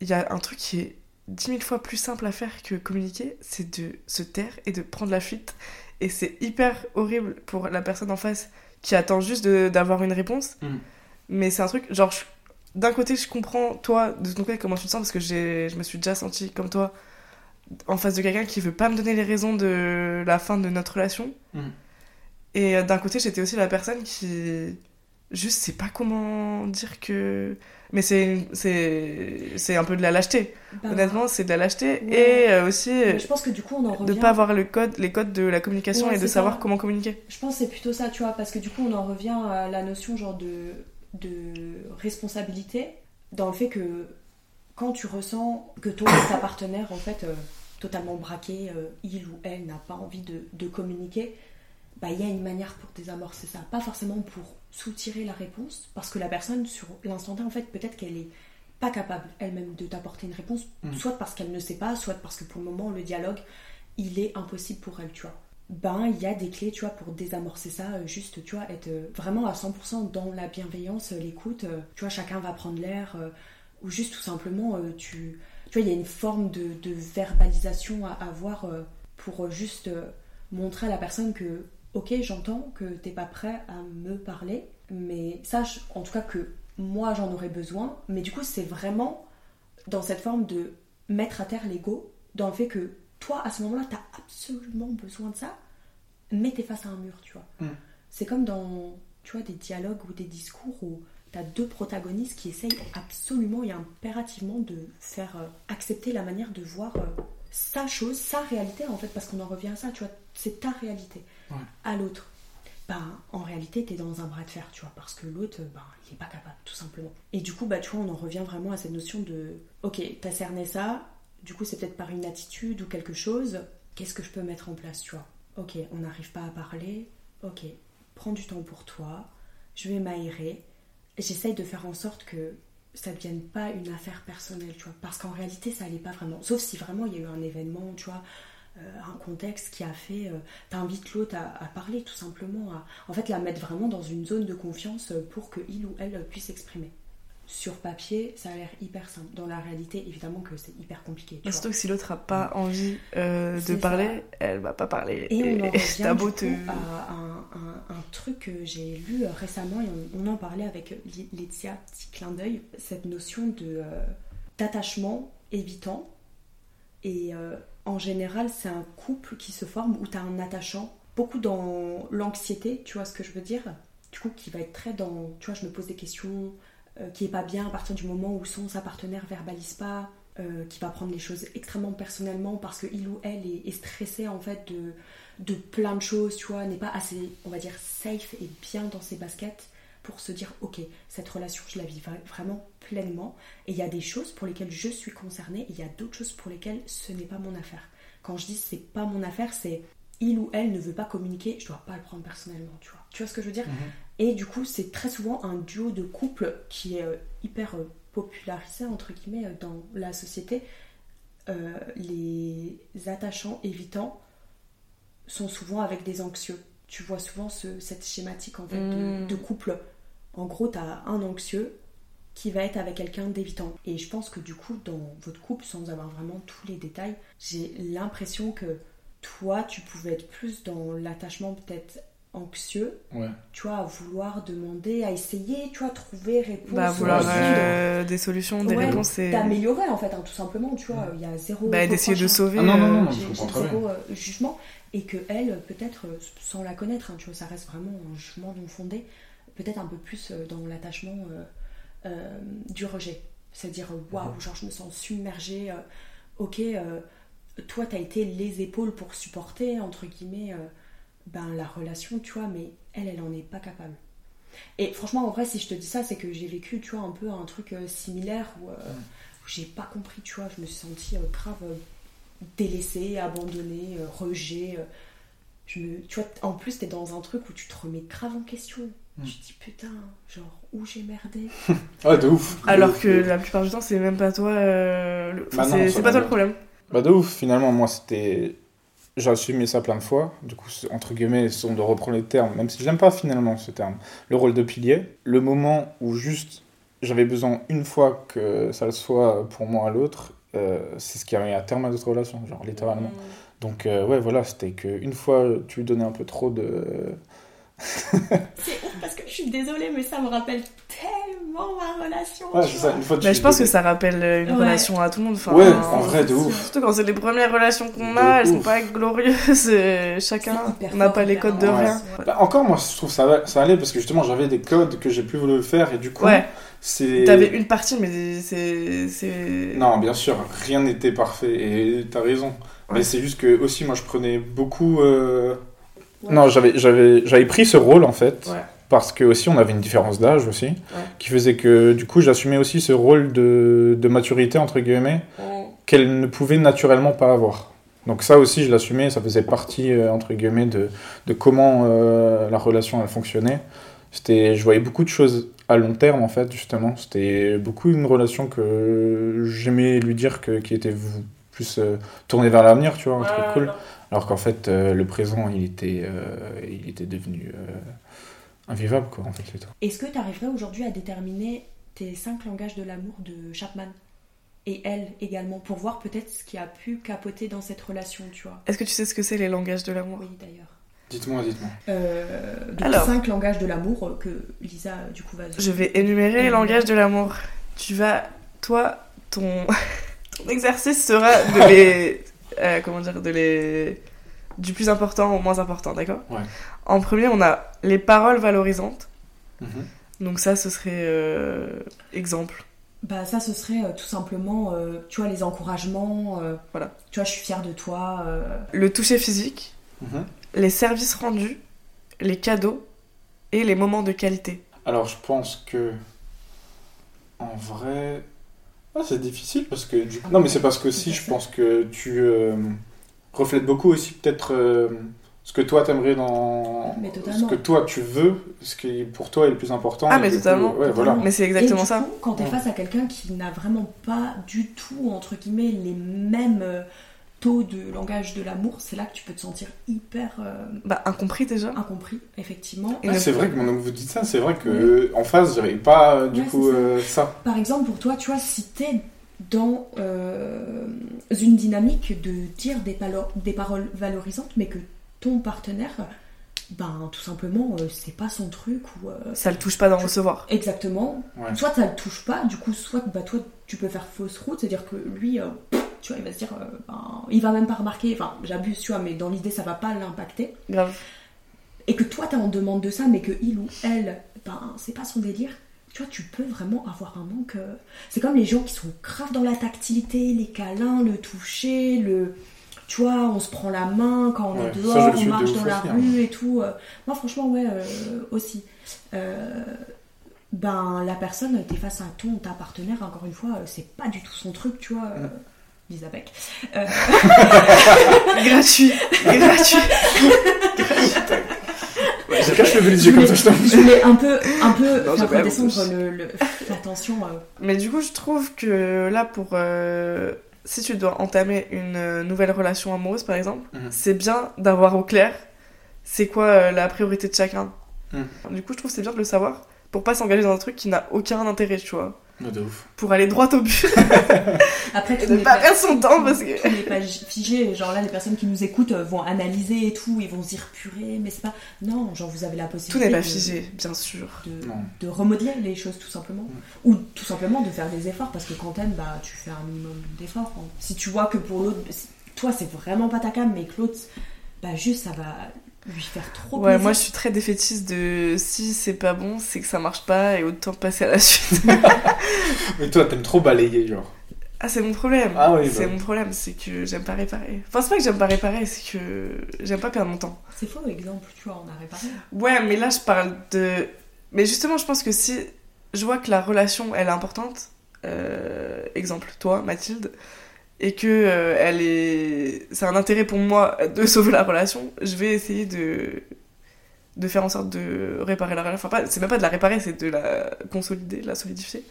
il y a un truc qui est dix mille fois plus simple à faire que communiquer, c'est de se taire et de prendre la fuite. Et c'est hyper horrible pour la personne en face qui attend juste d'avoir une réponse. Mm. Mais c'est un truc, genre, d'un côté, je comprends, toi, de ton côté, comment tu te sens, parce que j'ai- je me suis déjà sentie comme toi, en face de quelqu'un qui veut pas me donner les raisons de la fin de notre relation. Mm. Et euh, d'un côté, j'étais aussi la personne qui juste sait pas comment dire que. Mais c'est c'est c'est un peu de la lâcheté. Bah, Honnêtement, c'est de la lâcheté Ouais. et euh, aussi mais euh, je pense que du coup, on en de revient. pas avoir le code, les codes de la communication Ouais, et de savoir ça. comment communiquer. Je pense que c'est plutôt ça, tu vois, parce que du coup, on en revient à la notion genre de, de responsabilité dans le fait que quand tu ressens que toi, ta partenaire, en fait, euh, totalement braqué, euh, il ou elle n'a pas envie de, de communiquer, bah, il y a une manière pour désamorcer ça. Pas forcément pour soutirer la réponse, parce que la personne, sur l'instant en fait, peut-être qu'elle est pas capable elle-même de t'apporter une réponse, Mm. soit parce qu'elle ne sait pas, soit parce que pour le moment, le dialogue, il est impossible pour elle, tu vois. Ben, il y a des clés, tu vois, pour désamorcer ça, euh, juste, tu vois, être euh, vraiment à 100% dans la bienveillance, l'écoute, tu vois, chacun va prendre l'air, ou juste tout simplement, tu, tu vois, il y a une forme de, de verbalisation à avoir euh, pour juste euh, montrer à la personne que, ok, j'entends que t'es pas prêt à me parler, mais sache en tout cas que moi j'en aurais besoin, mais du coup c'est vraiment dans cette forme de mettre à terre l'ego, dans le fait que toi à ce moment-là t'as absolument besoin de ça, mais t'es face à un mur, tu vois. Mm. C'est comme dans, tu vois, des dialogues ou des discours où deux protagonistes qui essayent absolument et impérativement de faire euh, accepter la manière de voir euh, sa chose, sa réalité en fait, parce qu'on en revient à ça, tu vois, c'est ta réalité Ouais. à l'autre. Bah, en réalité, t'es dans un bras de fer, tu vois, parce que l'autre, bah, il est pas capable, tout simplement. Et du coup, bah, tu vois, on en revient vraiment à cette notion de, ok, t'as cerné ça, du coup, c'est peut-être par une attitude ou quelque chose, qu'est-ce que je peux mettre en place, tu vois? Ok, on n'arrive pas à parler, ok, prends du temps pour toi, je vais m'aérer, j'essaye de faire en sorte que ça ne devienne pas une affaire personnelle, tu vois, parce qu'en réalité, ça allait pas vraiment, sauf si vraiment il y a eu un événement, tu vois, euh, un contexte qui a fait, euh, t'invites l'autre à, parler tout simplement, à en fait la mettre vraiment dans une zone de confiance euh, pour que il ou elle puisse s'exprimer. Sur papier, ça a l'air hyper simple. Dans la réalité, évidemment que c'est hyper compliqué. tu Mais vois. Surtout que si l'autre a pas envie euh, de ça. parler, elle va pas parler. Et on en (laughs) revient beau te- à un, un- un truc que j'ai lu euh, récemment et on, on en parlait avec Laetitia, petit clin d'œil, cette notion de euh, d'attachement évitant. Et euh, en général, c'est un couple qui se forme où tu as un attachant, beaucoup dans l'anxiété, tu vois ce que je veux dire? Du coup, qui va être très dans, tu vois, je me pose des questions, euh, qui est pas bien à partir du moment où son, sa partenaire verbalise pas, euh, qui va prendre les choses extrêmement personnellement parce que il ou elle est, stressé en fait de, de plein de choses, tu vois, n'est pas assez, on va dire, safe et bien dans ses baskets pour se dire, ok, cette relation, je la vis vra- vraiment pleinement. Et il y a des choses pour lesquelles je suis concernée, et il y a d'autres choses pour lesquelles ce n'est pas mon affaire. Quand je dis c'est pas mon affaire, c'est il ou elle ne veut pas communiquer, je dois pas le prendre personnellement, tu vois. Tu vois ce que je veux dire? Et du coup, c'est très souvent un duo de couple qui est euh, hyper euh, popularisé, entre guillemets, euh, dans la société. Euh, les attachants évitants sont souvent avec des anxieux. Tu vois souvent ce- cette schématique en fait, de, Mm. de couple. En gros, tu as un anxieux qui va être avec quelqu'un d'évitant. Et je pense que du coup, dans votre couple, sans avoir vraiment tous les détails, j'ai l'impression que toi, tu pouvais être plus dans l'attachement peut-être anxieux, Ouais. tu vois, à vouloir demander, à essayer, tu vois, trouver réponse. Bah, vouloir euh, des solutions, des Ouais, réponses et d'améliorer en fait, hein, tout simplement, tu vois, il y a zéro. bah, d'essayer de sauver. Ah non, non, non, euh, non. je comprends zéro euh, jugement et que elle, peut-être, sans la connaître, hein, tu vois, ça reste vraiment un jugement non fondé, peut-être un peu plus dans l'attachement euh, euh, du rejet. C'est-à-dire, waouh, genre je me sens submergée, euh, ok, euh, toi t'as été les épaules pour supporter, entre guillemets, euh, ben, la relation, tu vois, mais elle, elle en est pas capable. Et franchement, en vrai, si je te dis ça, c'est que j'ai vécu, tu vois, un peu un truc euh, similaire où, euh, où j'ai pas compris, tu vois, je me suis sentie euh, grave euh, délaissée, abandonnée, euh, rejet. euh. je me, tu vois, en plus, t'es dans un truc où tu te remets grave en question. Mm. Tu te dis, putain, genre, où j'ai merdé (laughs) Ouais, de ouf. De Alors ouf, que ouf. la plupart du temps, c'est même pas toi. euh, le- enfin, Bah c'est pas toi le problème. Bah de ouf, finalement, moi c'était... J'ai assumé ça plein de fois, du coup, entre guillemets, si on doit reprendre les termes, même si j'aime pas finalement ce terme, le rôle de pilier, le moment où juste j'avais besoin une fois que ça le soit pour moi à l'autre, euh, c'est ce qui a mis à terme à notre relation, genre littéralement. Donc euh, ouais, voilà, c'était qu'une fois tu lui donnais un peu trop de... (laughs) C'est ouf parce que je suis désolée, mais ça me rappelle tellement ma relation. Ouais, ça, une fois Mais lui je pense que ça rappelle euh, une Ouais. relation à tout le monde. Enfin, Ouais, euh, en vrai, de c'est ouf. Surtout quand c'est les premières relations qu'on a, elles sont ouf. pas glorieuses. euh, Chacun n'a pas les codes de rien. Bah, encore, moi, je trouve ça, ça allait parce que justement, j'avais des codes que j'ai plus voulu faire et du coup, Ouais, t'avais une partie, mais c'est. c'est- Non, bien sûr, rien n'était parfait et t'as raison. Ouais. Mais c'est juste que aussi, moi, je prenais beaucoup. euh, Ouais. Non, j'avais, j'avais, j'avais pris ce rôle en fait. Ouais. Parce que aussi, on avait une différence d'âge aussi, qui faisait que du coup, j'assumais aussi ce rôle de, de maturité entre guillemets qu'elle ne pouvait naturellement pas avoir. Donc ça aussi, je l'assumais, ça faisait partie, euh, entre guillemets, de, de comment euh, la relation elle fonctionnait. C'était, je voyais beaucoup de choses à long terme, en fait, justement. C'était beaucoup une relation que j'aimais lui dire que, qui était plus euh, tournée vers l'avenir, tu vois, un truc cool. Alors qu'en fait, euh, le présent, il était, euh, il était devenu euh, invivable, quoi, en fait, c'est tout. Est-ce que tu arriverais aujourd'hui à déterminer tes cinq langages de l'amour de Chapman et elle également pour voir peut-être ce qui a pu capoter dans cette relation, tu vois? Est-ce que tu sais ce que c'est les langages de l'amour? Oui, d'ailleurs. Dites-moi, dites-moi. Euh, donc Alors. cinq langages de l'amour que Lisa du coup va. Je vais énumérer les langages de l'amour. Tu vas, toi, ton, (laughs) ton exercice sera de (laughs) les, euh, comment dire, de les, du plus important au moins important, d'accord Ouais. En premier, on a les paroles valorisantes. Mhm. Donc ça, ce serait euh, exemple. Bah ça ce serait euh, tout simplement, euh, tu vois, les encouragements. euh, Voilà. Tu vois, je suis fière de toi. euh, Le toucher physique, Mhm. les services rendus, les cadeaux et les moments de qualité. Alors, je pense que. En vrai. Ah, c'est difficile parce que. Du... Non, mais c'est parce que si je pense que tu euh, reflètes beaucoup aussi, peut-être. euh, ce que toi t'aimerais dans. Mais Ce que toi tu veux, ce qui pour toi est le plus important. Ah, mais coup, totalement. ouais, Totalement. voilà. Mais c'est Et exactement du ça. coup, quand tu es Ouais. face à quelqu'un qui n'a vraiment pas du tout, entre guillemets, les mêmes euh, taux de langage de l'amour, c'est là que tu peux te sentir hyper euh, Bah, incompris déjà. incompris, effectivement. Et Ah, c'est vrai que maintenant que vous dites ça, c'est vrai que en face, j'avais pas euh, du Ouais, coup c'est ça. euh, ça. Par exemple, pour toi, tu vois, si t'es dans euh, une dynamique de dire des, palo- des paroles valorisantes, mais que ton partenaire, ben tout simplement, euh, c'est pas son truc ou euh, Ça le touche pas d'en recevoir. exactement. Ouais. Soit ça le touche pas, du coup, soit bah toi tu peux faire fausse route, c'est-à-dire que lui, euh, tu vois, il va se dire, euh, ben, il va même pas remarquer, enfin j'abuse, tu vois, mais dans l'idée ça va pas l'impacter. Grave. et que toi t'es en demande de ça, mais que il ou elle, ben c'est pas son délire, tu vois, tu peux vraiment avoir un manque. euh, C'est comme les gens qui sont grave dans la tactilité, les câlins, le toucher, le. Tu vois, on se prend la main quand on Ouais, est dehors, on marche dans la hein. rue et tout. euh. Moi, franchement, ouais, euh, aussi. Euh, ben, la personne, t'es face à ton, ta partenaire, encore une fois, c'est pas du tout son truc, tu vois. Euh, Lisa Beck. Euh, Gratuit. Gratuit. Je cache le les yeux comme ça, je t'en je voulais un peu, un peu Non, faire redescendre honte. le, le- la tension. euh. Mais du coup, je trouve que là, pour. euh, si tu dois entamer une euh, nouvelle relation amoureuse, par exemple, Mhm. c'est bien d'avoir au clair c'est quoi euh, la priorité de chacun. Mhm. Du coup, je trouve que c'est bien de le savoir pour pas s'engager dans un truc qui n'a aucun intérêt, tu vois. De ouf. Pour aller droit au but. (laughs) Après, tout de n'est pas perdre son temps, parce que- tout n'est pas figé. Genre là, les personnes qui nous écoutent euh, vont analyser et tout, ils vont se dire purée, mais c'est pas. Non, genre vous avez la Tout possibilité. n'est pas de- figé, bien sûr. De, de remodeler les choses tout simplement. Mm. Ou tout simplement de faire des efforts parce que quand t'aimes, bah tu fais un minimum d'efforts. hein. Si tu vois que pour l'autre, toi c'est vraiment pas ta cam, mais que l'autre, bah juste ça va lui faire trop Ouais, plaisir. moi je suis très défaitiste de si c'est pas bon, c'est que ça marche pas et autant passer à la (laughs) suite. Mais toi, t'aimes trop balayer, genre. Ah, c'est mon problème. Ah oui, c'est bah. mon problème, c'est que j'aime pas réparer. Enfin, c'est pas que j'aime pas réparer, c'est que j'aime pas perdre mon temps. C'est faux exemple, tu vois, on a réparé. Ouais, mais là je parle de. Mais justement, je pense que si je vois que la relation elle est importante, euh, exemple toi, Mathilde, et que euh, elle est. C'est un intérêt pour moi de (laughs) sauver la relation, je vais essayer de de faire en sorte de réparer la relation. Enfin, pas- c'est même pas de la réparer, c'est de la consolider, de la solidifier.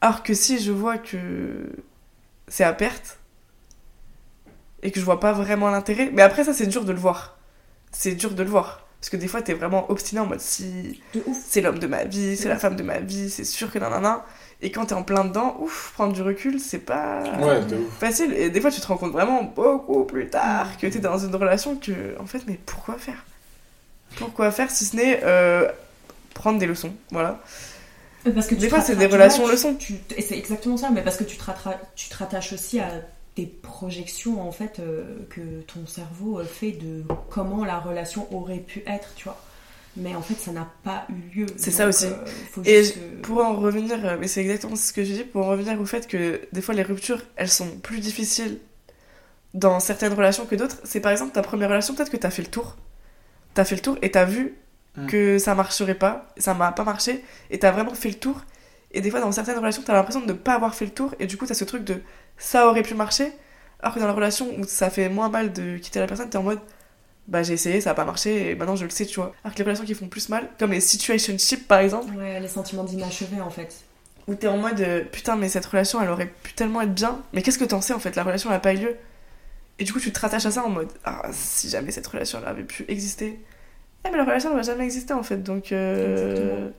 Alors que si je vois que c'est à perte et que je vois pas vraiment l'intérêt, mais après ça c'est dur de le voir. C'est dur de le voir. Parce que des fois t'es vraiment obstiné en mode si c'est l'homme de ma vie, c'est la femme de ma vie, c'est sûr que nanana. Et quand t'es en plein dedans, ouf, prendre du recul c'est pas Ouais, de ouf. facile. Et des fois tu te rends compte vraiment beaucoup plus tard que t'es dans une relation que, en fait, mais pourquoi faire? Pourquoi faire si ce n'est euh, prendre des leçons Voilà. Parce que Des tu fois, te c'est des relations tu- leçons. tu- et c'est exactement ça, mais parce que tu te, rattra- tu te rattaches aussi à des projections en fait euh, que ton cerveau euh, fait de comment la relation aurait pu être, tu vois. Mais en fait, ça n'a pas eu lieu. C'est ça aussi. euh, Et juste Pour en revenir, euh, mais c'est exactement ce que je dis, pour en revenir au fait que des fois les ruptures, elles sont plus difficiles dans certaines relations que d'autres. C'est par exemple ta première relation, peut-être que t'as fait le tour. T'as fait le tour et t'as vu Mm. que ça marcherait pas, ça m'a pas marché, et t'as vraiment fait le tour. Et des fois dans certaines relations, t'as l'impression de ne pas avoir fait le tour, et du coup t'as ce truc de ça aurait pu marcher, Alors que dans la relation où ça fait moins mal de quitter la personne, t'es en mode bah j'ai essayé, ça a pas marché et maintenant je le sais, tu vois. Alors que les relations qui font plus mal, comme les situationships par exemple, Ouais, les sentiments d'inachevé en fait. où t'es en mode euh, putain, mais cette relation elle aurait pu tellement être bien, mais qu'est-ce que t'en sais en fait? La relation elle a pas eu lieu. Et du coup, tu te rattaches à ça en mode ah, si jamais cette relation elle avait pu exister. Eh, mais la relation va jamais exister en fait, donc. euh, Exactement.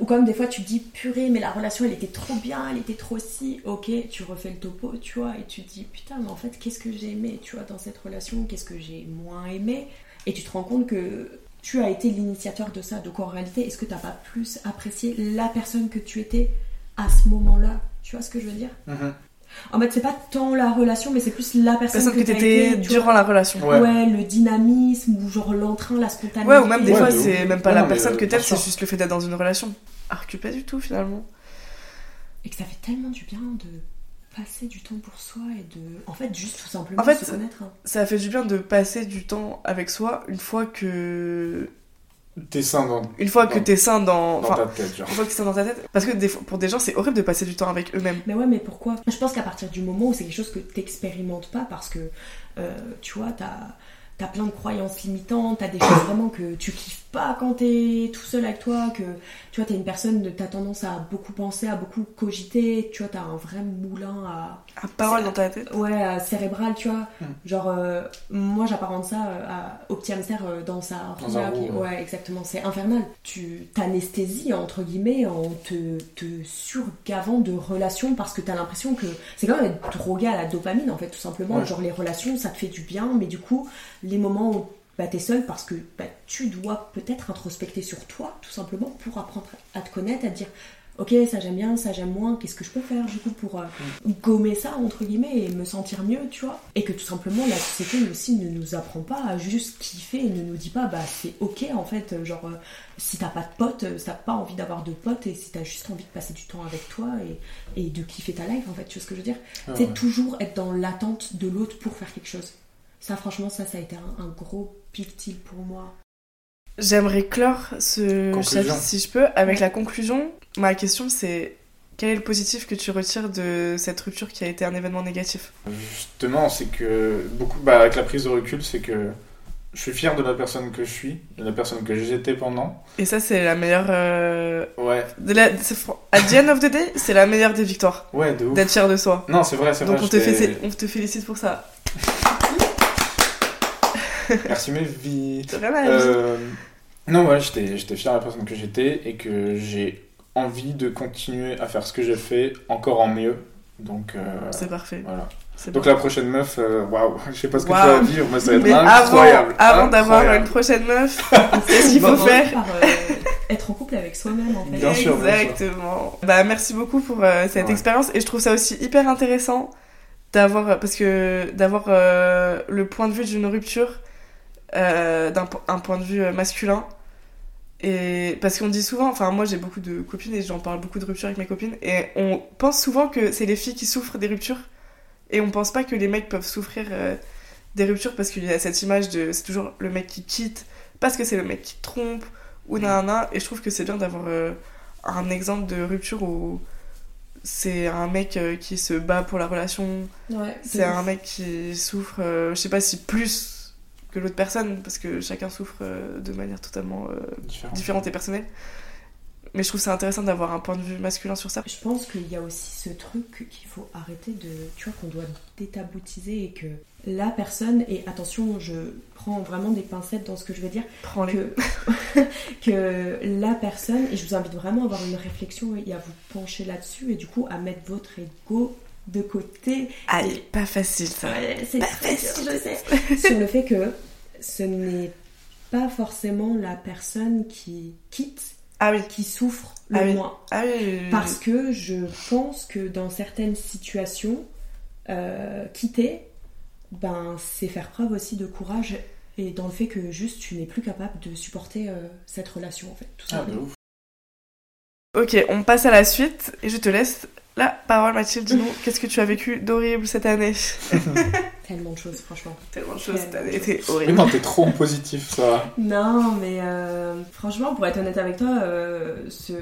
Ou comme des fois tu dis purée, mais la relation elle était trop bien, elle était trop si. Ok, tu refais le topo, tu vois, et tu te dis putain, mais en fait, qu'est-ce que j'ai aimé, tu vois, dans cette relation, qu'est-ce que j'ai moins aimé? Et tu te rends compte que tu as été l'initiateur de ça. Donc en réalité, est-ce que t'as pas plus apprécié la personne que tu étais à ce moment-là? Tu vois ce que je veux dire? Mhm. En fait, c'est pas tant la relation, mais c'est plus la personne, Personne que t'as t'étais été, tu durant vois. la relation. Ouais. Ouais. le dynamisme, ou genre l'entrain, la spontanéité. Ouais, ou même des Ouais, fois, c'est même pas Ouais, la non, personne euh, que t'aimes, c'est juste le fait d'être dans une relation. Alors que pas du tout finalement. Et que ça fait tellement du bien de passer du temps pour soi et de. En fait, juste tout simplement En fait, se connaître. hein. Ça fait du bien de passer du temps avec soi une fois que. T'es sain dans, Une fois que t'es sain dans. dans Enfin, ta tête, genre. une fois que t'es sain dans ta tête. Parce que des fois- pour des gens, c'est horrible de passer du temps avec eux-mêmes. Mais ouais, mais pourquoi? Je pense qu'à partir du moment où c'est quelque chose que t'expérimentes pas, parce que euh, tu vois, t'as as plein de croyances limitantes, t'as des choses vraiment que tu kiffes pas quand t'es tout seul avec toi, que tu vois, t'es une personne, t'as tendance à beaucoup penser, à beaucoup cogiter, tu vois, t'as un vrai moulin à. À parole dans ta tête. Ouais, à cérébral, tu vois. Hmm. Genre, euh, moi j'apparente ça euh, à, au petit hamster euh, dans sa. Dans un ouais. ouais, exactement, c'est infernal. Tu t'anesthésies, entre guillemets, en te, te surgavant de relations parce que t'as l'impression que c'est quand même être drogué à la dopamine, en fait, tout simplement. Ouais. Genre, les relations, ça te fait du bien, mais du coup, les moments où bah, t'es seul parce que bah, tu dois peut-être introspecter sur toi, tout simplement, pour apprendre à te connaître, à te dire. Ok, ça j'aime bien, ça j'aime moins, qu'est-ce que je peux faire du coup pour euh, gommer ça, entre guillemets, et me sentir mieux, tu vois. Et que tout simplement, la société aussi ne nous apprend pas à juste kiffer et ne nous dit pas, bah c'est ok en fait, euh, genre euh, si t'as pas de potes, si t'as pas envie d'avoir de potes et si t'as juste envie de passer du temps avec toi et, et de kiffer ta life en fait, tu vois ce que je veux dire? Ah C'est toujours être dans l'attente de l'autre pour faire quelque chose. Ça, franchement, ça, ça a été un, un gros deal pour moi. J'aimerais clore ce Conclusion. chapitre si je peux avec la conclusion. Ma question c'est quel est le positif que tu retires de cette rupture qui a été un événement négatif? Justement, c'est que beaucoup, bah, avec la prise de recul, c'est que je suis fier de la personne que je suis, de la personne que j'étais pendant. Et ça c'est la meilleure. euh, Ouais, de la- At the end of the day, c'est la meilleure des victoires ouais, de ouf. d'être fier de soi. Non, c'est vrai, c'est Donc vrai. on te, j'étais- fait, on te félicite pour ça. Merci mes vies. C'est vraiment Euh, non, ouais, j'étais j'étais fier de la personne que j'étais et que j'ai envie de continuer à faire ce que j'ai fait encore en mieux. Donc, euh, C'est parfait. voilà. c'est Donc bon. la prochaine meuf, euh, waouh, (laughs) je sais pas ce que Waouh. tu vas dire, mais ça va être Mais incroyable. avant d'avoir une prochaine meuf, (laughs) qu'est-ce qu'il faut Bon, faire par, euh, être en couple avec soi-même, en fait. Bien sûr, bien sûr. Exactement. Bah merci beaucoup pour euh, cette Ouais. expérience et je trouve ça aussi hyper intéressant d'avoir parce que d'avoir euh, le point de vue d'une rupture euh, d'un un point de vue euh, masculin. Et parce qu'on dit souvent enfin moi j'ai beaucoup de copines et j'en parle beaucoup de ruptures avec mes copines. Et on pense souvent que c'est les filles qui souffrent des ruptures. Et on pense pas que les mecs peuvent souffrir euh, des ruptures parce qu'il y a cette image de c'est toujours le mec qui quitte parce que c'est le mec qui trompe ou nanana et je trouve que c'est bien d'avoir euh, un exemple de rupture où c'est un mec qui se bat pour la relation. Ouais, c'est un mec qui souffre je sais pas si plus que l'autre personne parce que chacun souffre euh, de manière totalement euh, Différent. différente et personnelle mais je trouve ça intéressant d'avoir un point de vue masculin sur ça Je pense qu'il y a aussi ce truc qu'il faut arrêter de. Tu vois, qu'on doit détaboutiser et que la personne, et attention, je prends vraiment des pincettes dans ce que je vais dire, prends-les que, (laughs) que la personne, et je vous invite vraiment à avoir une réflexion et à vous pencher là-dessus, et du coup à mettre votre ego de côté. allez Et- pas facile ça Ouais, c'est Pas facile. je sais. Sur le fait que ce n'est pas forcément la personne qui quitte ah oui qui souffre le Ah oui. moins. ah oui. Parce que je pense que dans certaines situations, euh, quitter, ben, c'est faire preuve aussi de courage et dans le fait que juste tu n'es plus capable de supporter euh, cette relation en fait, tout Ah, ouf. Ok, on passe à la suite et je te laisse la parole Mathilde. Dis-nous, (laughs) qu'est-ce que tu as vécu d'horrible cette année? (laughs) Tellement de choses, franchement. Tellement de choses cette année, c'était Mais horrible. non, t'es trop positif, ça. Non, mais euh, franchement, pour être honnête avec toi, euh, ce...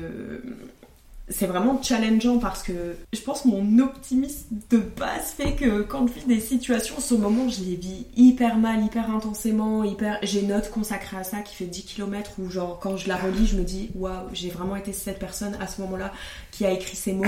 c'est vraiment challengeant parce que je pense mon optimisme de base fait que quand je vis des situations, ce moment, je les vis hyper mal, hyper intensément, hyper. J'ai une note consacrée à ça qui fait 10 km où, genre, quand je la relis, je me dis, waouh, j'ai vraiment été cette personne à ce moment-là qui a écrit ces mots.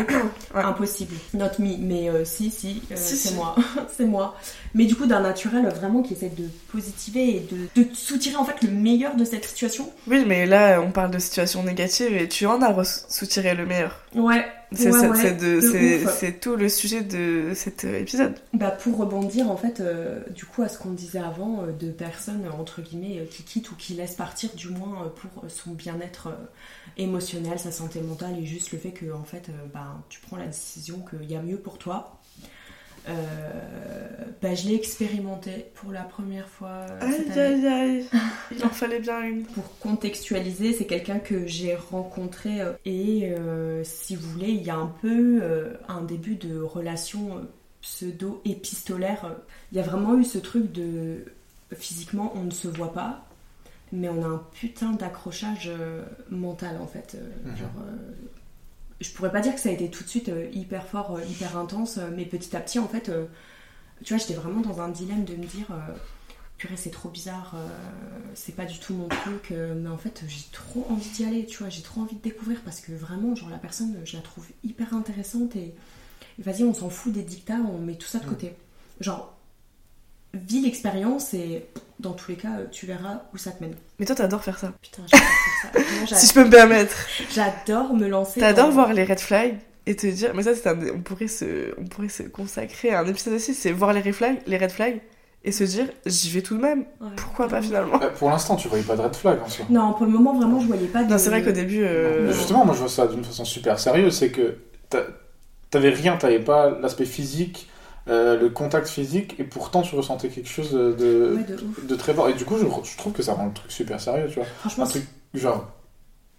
Impossible. Not me, mais euh, si, si, euh, c'est moi. (laughs) c'est moi. Mais du coup, d'un naturel vraiment qui essaie de positiver et de, de soutirer en fait le meilleur de cette situation. Oui, mais là, on parle de situation négative et tu en as soutiré le meilleur. Ouais. C'est tout le sujet de cet épisode. Bah pour rebondir en fait, euh, du coup à ce qu'on disait avant euh, de personnes entre guillemets qui quittent ou qui laissent partir du moins pour son bien-être émotionnel, sa santé mentale et juste le fait que en fait bah, tu prends la décision qu'il y a mieux pour toi euh, bah, je l'ai expérimenté pour la première fois. Aïe aïe aïe, (laughs) il en fallait bien une. Pour contextualiser, c'est quelqu'un que j'ai rencontré euh, et euh, si vous voulez, il y a un peu un début de relation pseudo-épistolaire. Il y a vraiment eu ce truc de physiquement on ne se voit pas, mais on a un putain d'accrochage mental en fait. Mhm. Genre, je pourrais pas dire que ça a été tout de suite euh, hyper fort, euh, hyper intense, euh, mais petit à petit, en fait, tu vois, j'étais vraiment dans un dilemme de me dire, purée, c'est trop bizarre, c'est pas du tout mon truc, mais en fait, j'ai trop envie d'y aller, tu vois, j'ai trop envie de découvrir parce que vraiment, genre, la personne, je la trouve hyper intéressante et, vas-y, on s'en fout des dictats, on met tout ça de mm. côté. Genre, vis l'expérience et dans tous les cas, tu verras où ça te mène. Mais toi, t'adores faire ça. Putain, j'adore faire ça. (laughs) si je peux me permettre. J'adore me lancer. T'adores voir les red flags et te dire. Mais ça, c'est on pourrait se, on pourrait se consacrer à un épisode aussi. C'est voir les red flags, les red flags et se dire j'y vais tout de même. Pourquoi pas finalement? Euh, Pour l'instant, tu voyais pas de red flag en soi. Non, pour le moment, vraiment, je voyais pas de. Non, c'est vrai qu'au début. Euh, justement, moi, je vois ça d'une façon super sérieuse. C'est que t'avais rien, t'avais pas l'aspect physique euh, le contact physique, et pourtant tu ressentais quelque chose de, de, très fort. Et du coup, je, trouve que ça rend le truc super sérieux, tu vois. Franchement, un truc genre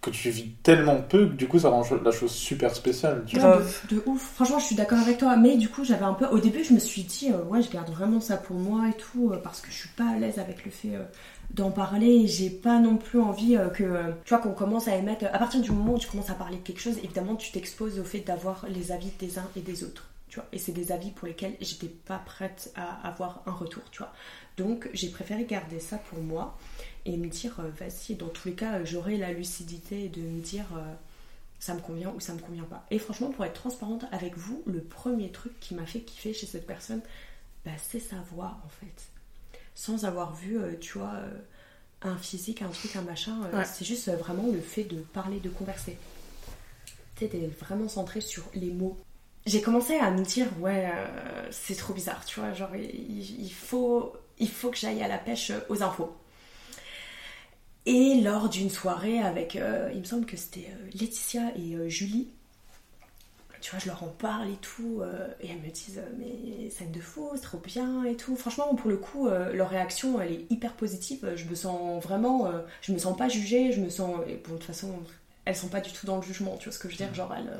que tu vis tellement peu que du coup ça rend la chose super spéciale. Tu vois. De, ouf. Franchement, je suis d'accord avec toi. Mais du coup, j'avais un peu. Au début, je me suis dit, euh, ouais, je garde vraiment ça pour moi et tout, euh, parce que je suis pas à l'aise avec le fait d'en parler. J'ai pas non plus envie que, tu vois, qu'on commence à émettre. À partir du moment où tu commences à parler de quelque chose, évidemment, tu t'exposes au fait d'avoir les avis des uns et des autres et c'est des avis pour lesquels j'étais pas prête à avoir un retour, tu vois. Donc j'ai préféré garder ça pour moi et me dire, euh, vas-y, dans tous les cas, j'aurai la lucidité de me dire, euh, ça me convient ou ça me convient pas. Et franchement, pour être transparente avec vous, le premier truc qui m'a fait kiffer chez cette personne, bah, c'est sa voix en fait. Sans avoir vu, euh, tu vois, un physique, un truc, un machin, c'est juste vraiment le fait de parler, de converser. Tu sais, vraiment centré sur les mots j'ai commencé à me dire ouais euh, c'est trop bizarre tu vois genre il, faut il faut que j'aille à la pêche aux infos. Et lors d'une soirée avec euh, il me semble que c'était euh, Laetitia et Julie tu vois je leur en parle et tout et elles me disent mais scène de fou c'est trop bien et tout. Franchement pour le coup leur réaction elle est hyper positive. Je me sens vraiment je me sens pas jugée je me sens et de toute façon elles sont pas du tout dans le jugement, tu vois ce que je veux dire Genre, elles,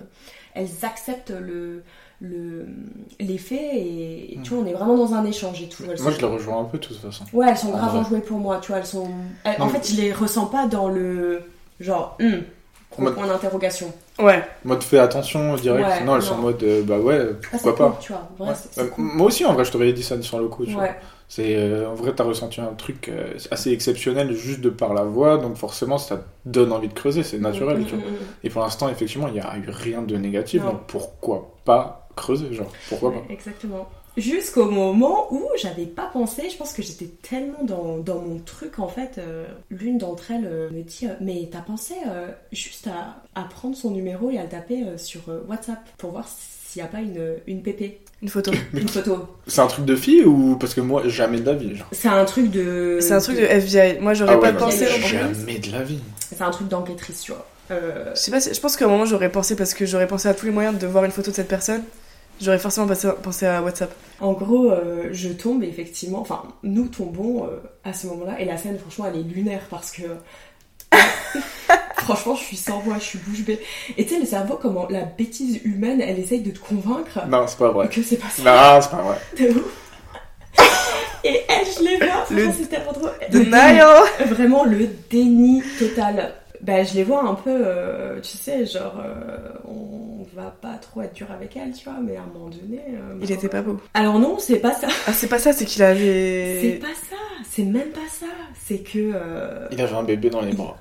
elles acceptent le, le, les faits et tu vois, on est vraiment dans un échange et tout. moi, je les rejoins un peu de toute façon. Ouais, elles sont grave enjouées pour moi, tu vois, elles sont. en fait, je les ressens pas dans le. Genre, hum, point d'interrogation. Ouais. Mode fais attention direct. non, elles sont en mode euh, bah ouais, ah, pourquoi pas. tu vois. Bah, moi aussi, en vrai, je t'aurais dit ça sur le coup. Tu vois. C'est euh, en vrai, t'as ressenti un truc euh, assez exceptionnel juste de par la voix, donc forcément, ça te donne envie de creuser, c'est naturel. Mm, mm, mm, Et pour l'instant, effectivement, il n'y a eu rien de négatif, donc pourquoi pas creuser, genre Pourquoi pas? Exactement. Jusqu'au moment où j'avais pas pensé, je pense que j'étais tellement dans, dans, mon truc en fait. Euh, l'une d'entre elles me dit Mais t'as pensé juste à, à, prendre son numéro et à le taper sur WhatsApp pour voir s'il n'y a pas une, une pépé? Une photo. (coughs) Une photo. C'est un truc de fille ou parce que moi jamais de la vie. C'est un truc de. C'est un truc de FBI. Moi j'aurais ah pas pensé. Jamais de la vie. C'est un truc d'enquêtrice, tu vois. Euh... Je sais pas. Je pense qu'à un moment j'aurais pensé parce que j'aurais pensé à tous les moyens de voir une photo de cette personne. J'aurais forcément pensé à WhatsApp. En gros, euh, je tombe effectivement. Enfin, nous tombons euh, à ce moment-là et la scène, franchement, elle est lunaire parce que (laughs) Franchement, je suis sans voix, je suis bouche bée. Et tu sais, le cerveau, comment la bêtise humaine, elle essaye de te convaincre. Non, c'est pas vrai. Que c'est pas ça. Non, c'est pas vrai. (laughs) T'es Et elle, je l'ai pas. Le... C'était trop Denial. Vraiment le déni total. Bah, je les vois un peu, euh, tu sais, genre, euh, on va pas trop être dur avec elle, tu vois, mais à un moment donné. euh, Il était pas beau. Alors non, c'est pas ça. Ah, c'est pas ça, c'est qu'il avait. C'est pas ça. C'est même pas ça. C'est que, euh, Il avait un bébé dans les bras.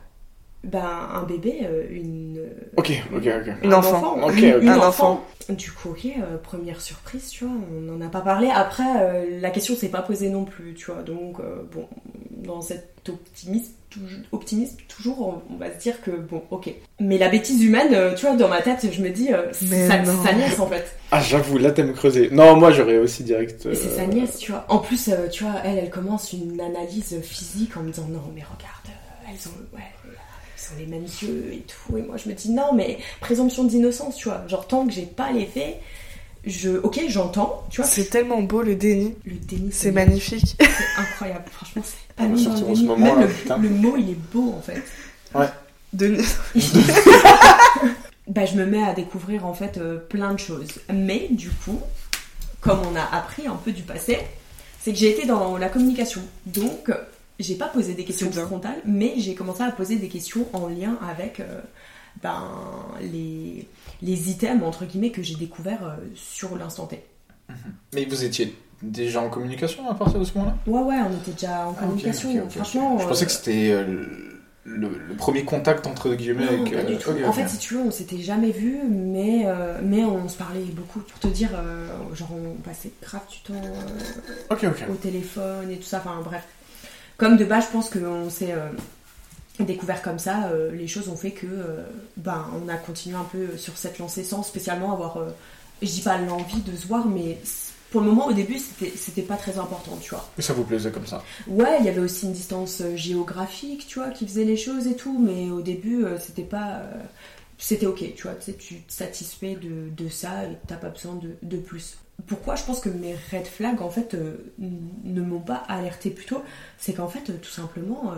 ben, un bébé, une. Ok, ok, ok. Une un enfant. Ok, une, ok. une Un enfant. Du coup, ok, euh, première surprise, tu vois, on n'en a pas parlé. Après, euh, la question s'est pas posée non plus, tu vois. Donc, euh, bon, dans cet optimisme, toujours, optimisme, toujours, on, on va se dire que, bon, ok. Mais la bêtise humaine, euh, tu vois, dans ma tête, je me dis, euh, c'est sa, sa nièce, en fait. Ah, j'avoue, là, t'aimes creuser. Non, moi, j'aurais aussi direct. Et c'est euh, sa nièce, tu vois. En plus, euh, tu vois, elle, elle commence une analyse physique en me disant non, mais regarde, euh, elles ont, ouais, elles ont les mêmes yeux et tout. Et moi, je me dis non, mais présomption d'innocence, tu vois. Genre, tant que j'ai pas les faits, je, ok, j'entends, tu vois. C'est tellement beau le déni. Le déni, C'est magnifique. (laughs) c'est incroyable. Franchement, c'est pas le en ce moment, Même là, le, putain. le mot, il est beau en fait. Déni. (laughs) Bah, je me mets à découvrir en fait euh, plein de choses. Mais du coup, comme on a appris un peu du passé, c'est que j'ai été dans la communication. Donc, j'ai pas posé des questions frontales, mais j'ai commencé à poser des questions en lien avec euh, ben, les, les items entre guillemets que j'ai découverts euh, sur l'instant T. Mais vous étiez déjà en communication à partir de ce moment-là? Ouais, ouais, on était déjà en Ah, communication. Franchement, Je pensais euh, que c'était euh, le, le premier contact entre guillemets Non, avec. pas euh, tout. En fait, si tu veux, on s'était jamais vus, mais, euh, mais on se parlait beaucoup. Pour te dire, euh, genre, on passait grave du temps au téléphone et tout ça. Enfin, bref. Comme de base, je pense qu'on s'est découvert comme ça. euh, les choses ont fait que, euh, ben, on a continué un peu sur cette lancée sans spécialement avoir, euh, je dis pas l'envie de se voir, mais pour le moment, au début, c'était pas très important, tu vois. Et ça vous plaisait comme ça? Ouais, il y avait aussi une distance géographique, tu vois, qui faisait les choses et tout, mais au début, c'était pas. C'était ok, tu vois, tu te satisfais de, de ça et t'as pas besoin de, de plus. Pourquoi? Je pense que mes red flags, en fait, ne m'ont pas alerté plus tôt C'est qu'en fait, tout simplement,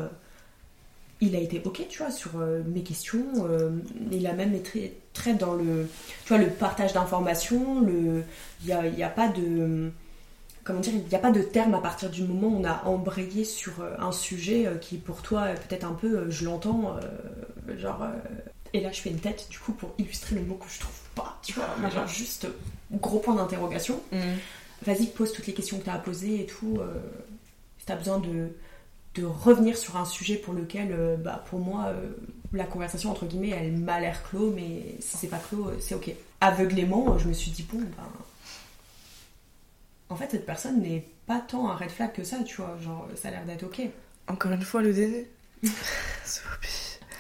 il a été ok, tu vois, sur euh, mes questions. euh, il a même été très dans le, tu vois, le partage d'informations. Le, il y a, y a pas de comment dire, il n'y a pas de terme à partir du moment où on a embrayé sur euh, un sujet qui pour toi est peut-être un peu, je l'entends, euh, genre, et là je fais une tête du coup pour illustrer le mot que je trouve pas, tu vois, mais genre juste gros point d'interrogation. Vas-y, pose toutes les questions que tu as à poser et tout. si tu as besoin de, de revenir sur un sujet pour lequel, euh, bah, pour moi, euh, la conversation, entre guillemets, elle m'a l'air clos, mais si c'est pas clos, euh, c'est ok. Aveuglément, je me suis dit, bon, ben. En fait, cette personne n'est pas tant un red flag que ça, tu vois. Genre, ça a l'air d'être ok. Encore une fois, le.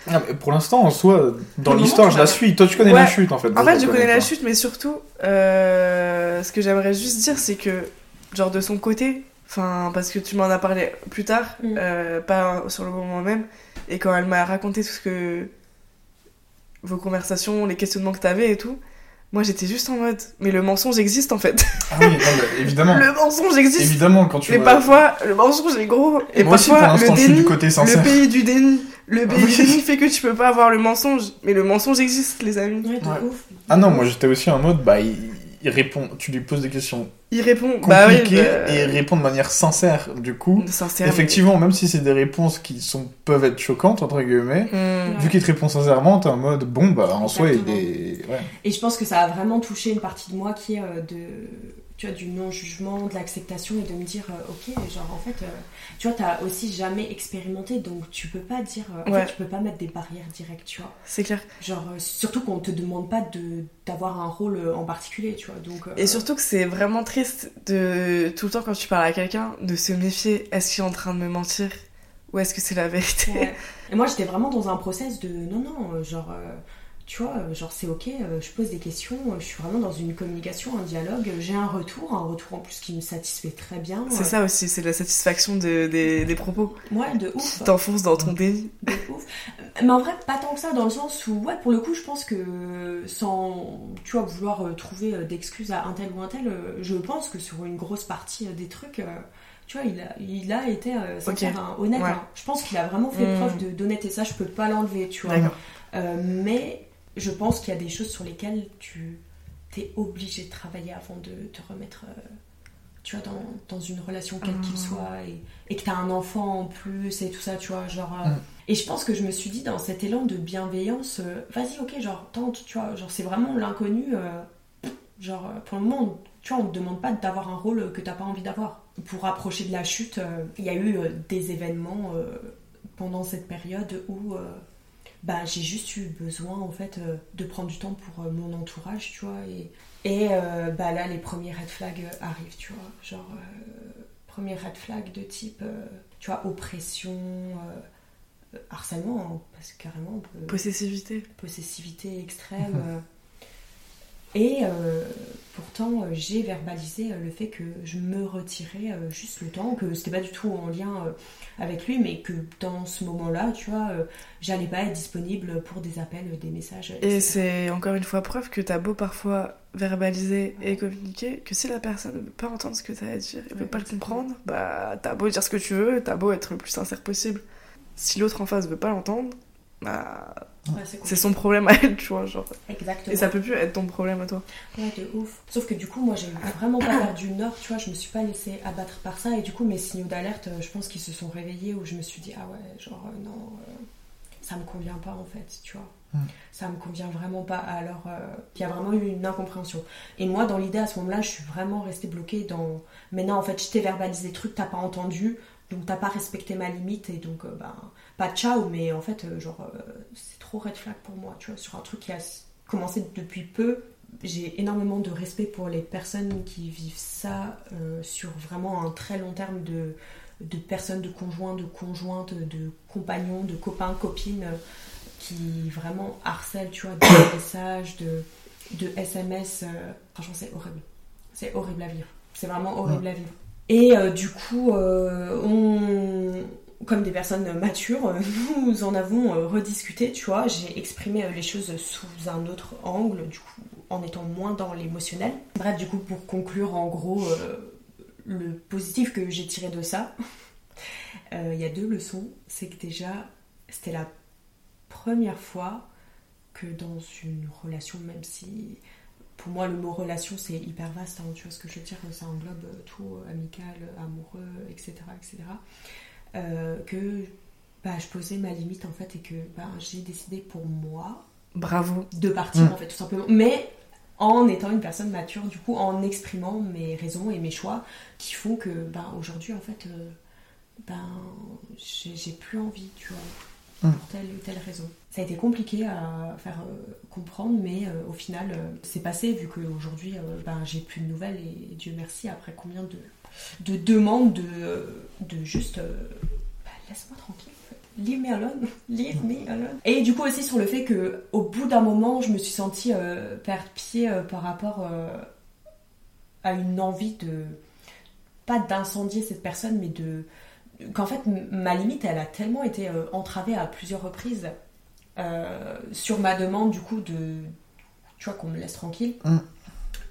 Ah, (laughs) mais Pour l'instant, en soi, dans l'histoire, moment, je la suis. Toi, tu connais Ouais. la chute en fait. En fait, je connais la chute, mais surtout, euh, ce que j'aimerais juste dire, c'est que, genre, de son côté, enfin, parce que tu m'en as parlé plus tard, Mm. euh, pas sur le moment même, et quand elle m'a raconté tout ce que. vos conversations, les questionnements que t'avais et tout, moi j'étais juste en mode, mais le mensonge existe en fait. Ah oui, non, évidemment. (laughs) le mensonge existe. Évidemment, quand tu Mais vois- parfois, le mensonge est gros. Et Moi aussi, parfois, pour l'instant, le je suis déni, du côté le sincère. pays du déni. Le pays Oui. du déni fait que tu peux pas avoir le mensonge. Mais le mensonge existe, les amis. Ouais, de Ouais. ouf. Ah non, moi j'étais aussi en mode, bah, il, il répond, tu lui poses des questions Il répond. Bah oui. compliquées bah, et il répond de manière sincère. Du coup, Sincèrement. effectivement, même si c'est des réponses qui sont, peuvent être choquantes, entre guillemets, Hmm. vu qu'il te répond sincèrement, t'es en mode, bon, bah, en soi, il est. Ouais. Et je pense que ça a vraiment touché une partie de moi qui est euh, de, tu vois, du non-jugement, de l'acceptation et de me dire, euh, ok, genre en fait, euh, tu vois, t'as aussi jamais expérimenté, donc tu peux pas dire, euh, en Ouais. fait, tu peux pas mettre des barrières directes, tu vois. C'est clair. Genre, surtout qu'on te demande pas de d'avoir un rôle en particulier, tu vois. Donc, Et surtout que c'est vraiment triste de tout le temps quand tu parles à quelqu'un de se méfier. Est-ce qu'il est en train de me mentir ou est-ce que c'est la vérité? Ouais. Et moi, j'étais vraiment dans un process de, non, non, genre, tu vois, euh, genre c'est ok, euh, je pose des questions, euh, je suis vraiment dans une communication, un dialogue, j'ai un retour, un retour en plus qui me satisfait très bien. C'est euh, ça aussi, c'est la satisfaction de- des, des propos. Ouais, de ouf. Tu t'enfonces dans ton déni. De ouf. Mais en vrai, pas tant que ça, dans le sens où, ouais, pour le coup, je pense que sans, tu vois, vouloir trouver d'excuses à un tel ou un tel, je pense que sur une grosse partie des trucs, tu vois, il a, il a été euh, sincère, hein, honnête. Ouais. hein. Je pense qu'il a vraiment fait Mm. preuve d'honnêteté. Ça, je peux pas l'enlever, tu vois. D'accord. Euh, mais je pense qu'il y a des choses sur lesquelles tu es obligé de travailler avant de te remettre, euh, tu vois, dans, dans une relation quelle qu'il Mm. soit, et, et que tu as un enfant en plus et tout ça, tu vois, genre... euh, Mm. Et je pense que je me suis dit dans cet élan de bienveillance, euh, vas-y, ok, genre, tente, tu vois, genre, c'est vraiment l'inconnu. euh, genre, pour le moment, tu vois, on ne te demande pas d'avoir un rôle que t'as pas envie d'avoir. Pour approcher de la chute, euh, il y a eu des événements pendant cette période où bah, j'ai juste eu besoin, en fait, euh, de prendre du temps pour euh, mon entourage, tu vois. Et, et euh, bah, là, les premiers red flags arrivent, tu vois. Genre, premier red flag de type, tu vois, oppression, harcèlement, hein, parce que carrément, Possessivité. possessivité extrême. (laughs) Et euh, pourtant, euh, j'ai verbalisé euh, le fait que je me retirais juste le temps, que c'était pas du tout en lien avec lui, mais que dans ce moment-là, tu vois, j'allais pas être disponible pour des appels, des messages. Et c'est encore une fois preuve que t'as beau parfois verbaliser et communiquer, que si la personne ne veut pas entendre ce que t'as à dire, elle veut Ouais, pas le comprendre, bah t'as beau dire ce que tu veux, t'as beau être le plus sincère possible. Si l'autre en face veut pas l'entendre, bah Ouais, c'est son problème à elle, tu vois, genre. Exactement. Et ça peut plus être ton problème à toi. Ouais, de ouf. Sauf que du coup, moi, j'ai vraiment pas perdu le nord, tu vois, je me suis pas laissée abattre par ça, et du coup, mes signaux d'alerte, euh, je pense qu'ils se sont réveillés, où je me suis dit, ah ouais, genre, euh, non, euh, ça me convient pas, en fait, tu vois. Ça me convient vraiment pas, alors euh, il y a vraiment eu une incompréhension. Et moi, dans l'idée, à ce moment-là, je suis vraiment restée bloquée dans, maintenant, en fait, je t'ai verbalisé des trucs, t'as pas entendu, donc t'as pas respecté ma limite, et donc, euh, ben, pas ciao, mais en fait, euh, genre, euh, c'est trop red flag pour moi, tu vois, sur un truc qui a commencé depuis peu, j'ai énormément de respect pour les personnes qui vivent ça euh, sur vraiment un très long terme de, de personnes, de conjoints, de conjointes, de compagnons, de copains, copines qui vraiment harcèlent, tu vois, de (coughs) messages, de, de SMS. euh, franchement, c'est horrible. C'est horrible à vivre. C'est vraiment horrible à vivre. Et euh, du coup, euh, on, comme des personnes matures, euh, (laughs) nous en avons euh, rediscuté, tu vois. J'ai exprimé euh, les choses sous un autre angle, du coup, en étant moins dans l'émotionnel. Bref, du coup, pour conclure, en gros, le positif que j'ai tiré de ça, (laughs) il y a deux leçons. C'est que déjà, c'était la première fois que dans une relation, même si pour moi le mot relation c'est hyper vaste, hein, tu vois ce que je veux dire, ça englobe tout, amical, amoureux, etc. etc. euh, que bah, je posais ma limite en fait et que bah, j'ai décidé pour moi Bravo. de partir Mm. en fait tout simplement. Mais en étant une personne mature, du coup, en exprimant mes raisons et mes choix qui font que ben, aujourd'hui en fait euh, ben j'ai plus envie, tu vois, Mm. pour telle ou telle raison. Ça a été compliqué à faire euh, comprendre, mais euh, au final euh, c'est passé vu qu'aujourd'hui ben, j'ai plus de nouvelles et Dieu merci après combien de, de demandes de, de juste euh, bah, laisse-moi tranquille. Leave me alone, (laughs) leave me alone. Et du coup aussi sur le fait que au bout d'un moment, je me suis sentie euh, perdre pied euh, par rapport euh, à une envie de pas d'incendier cette personne, mais de qu'en fait ma limite, elle a tellement été euh, entravée à plusieurs reprises euh, sur ma demande du coup de tu vois qu'on me laisse tranquille Mm.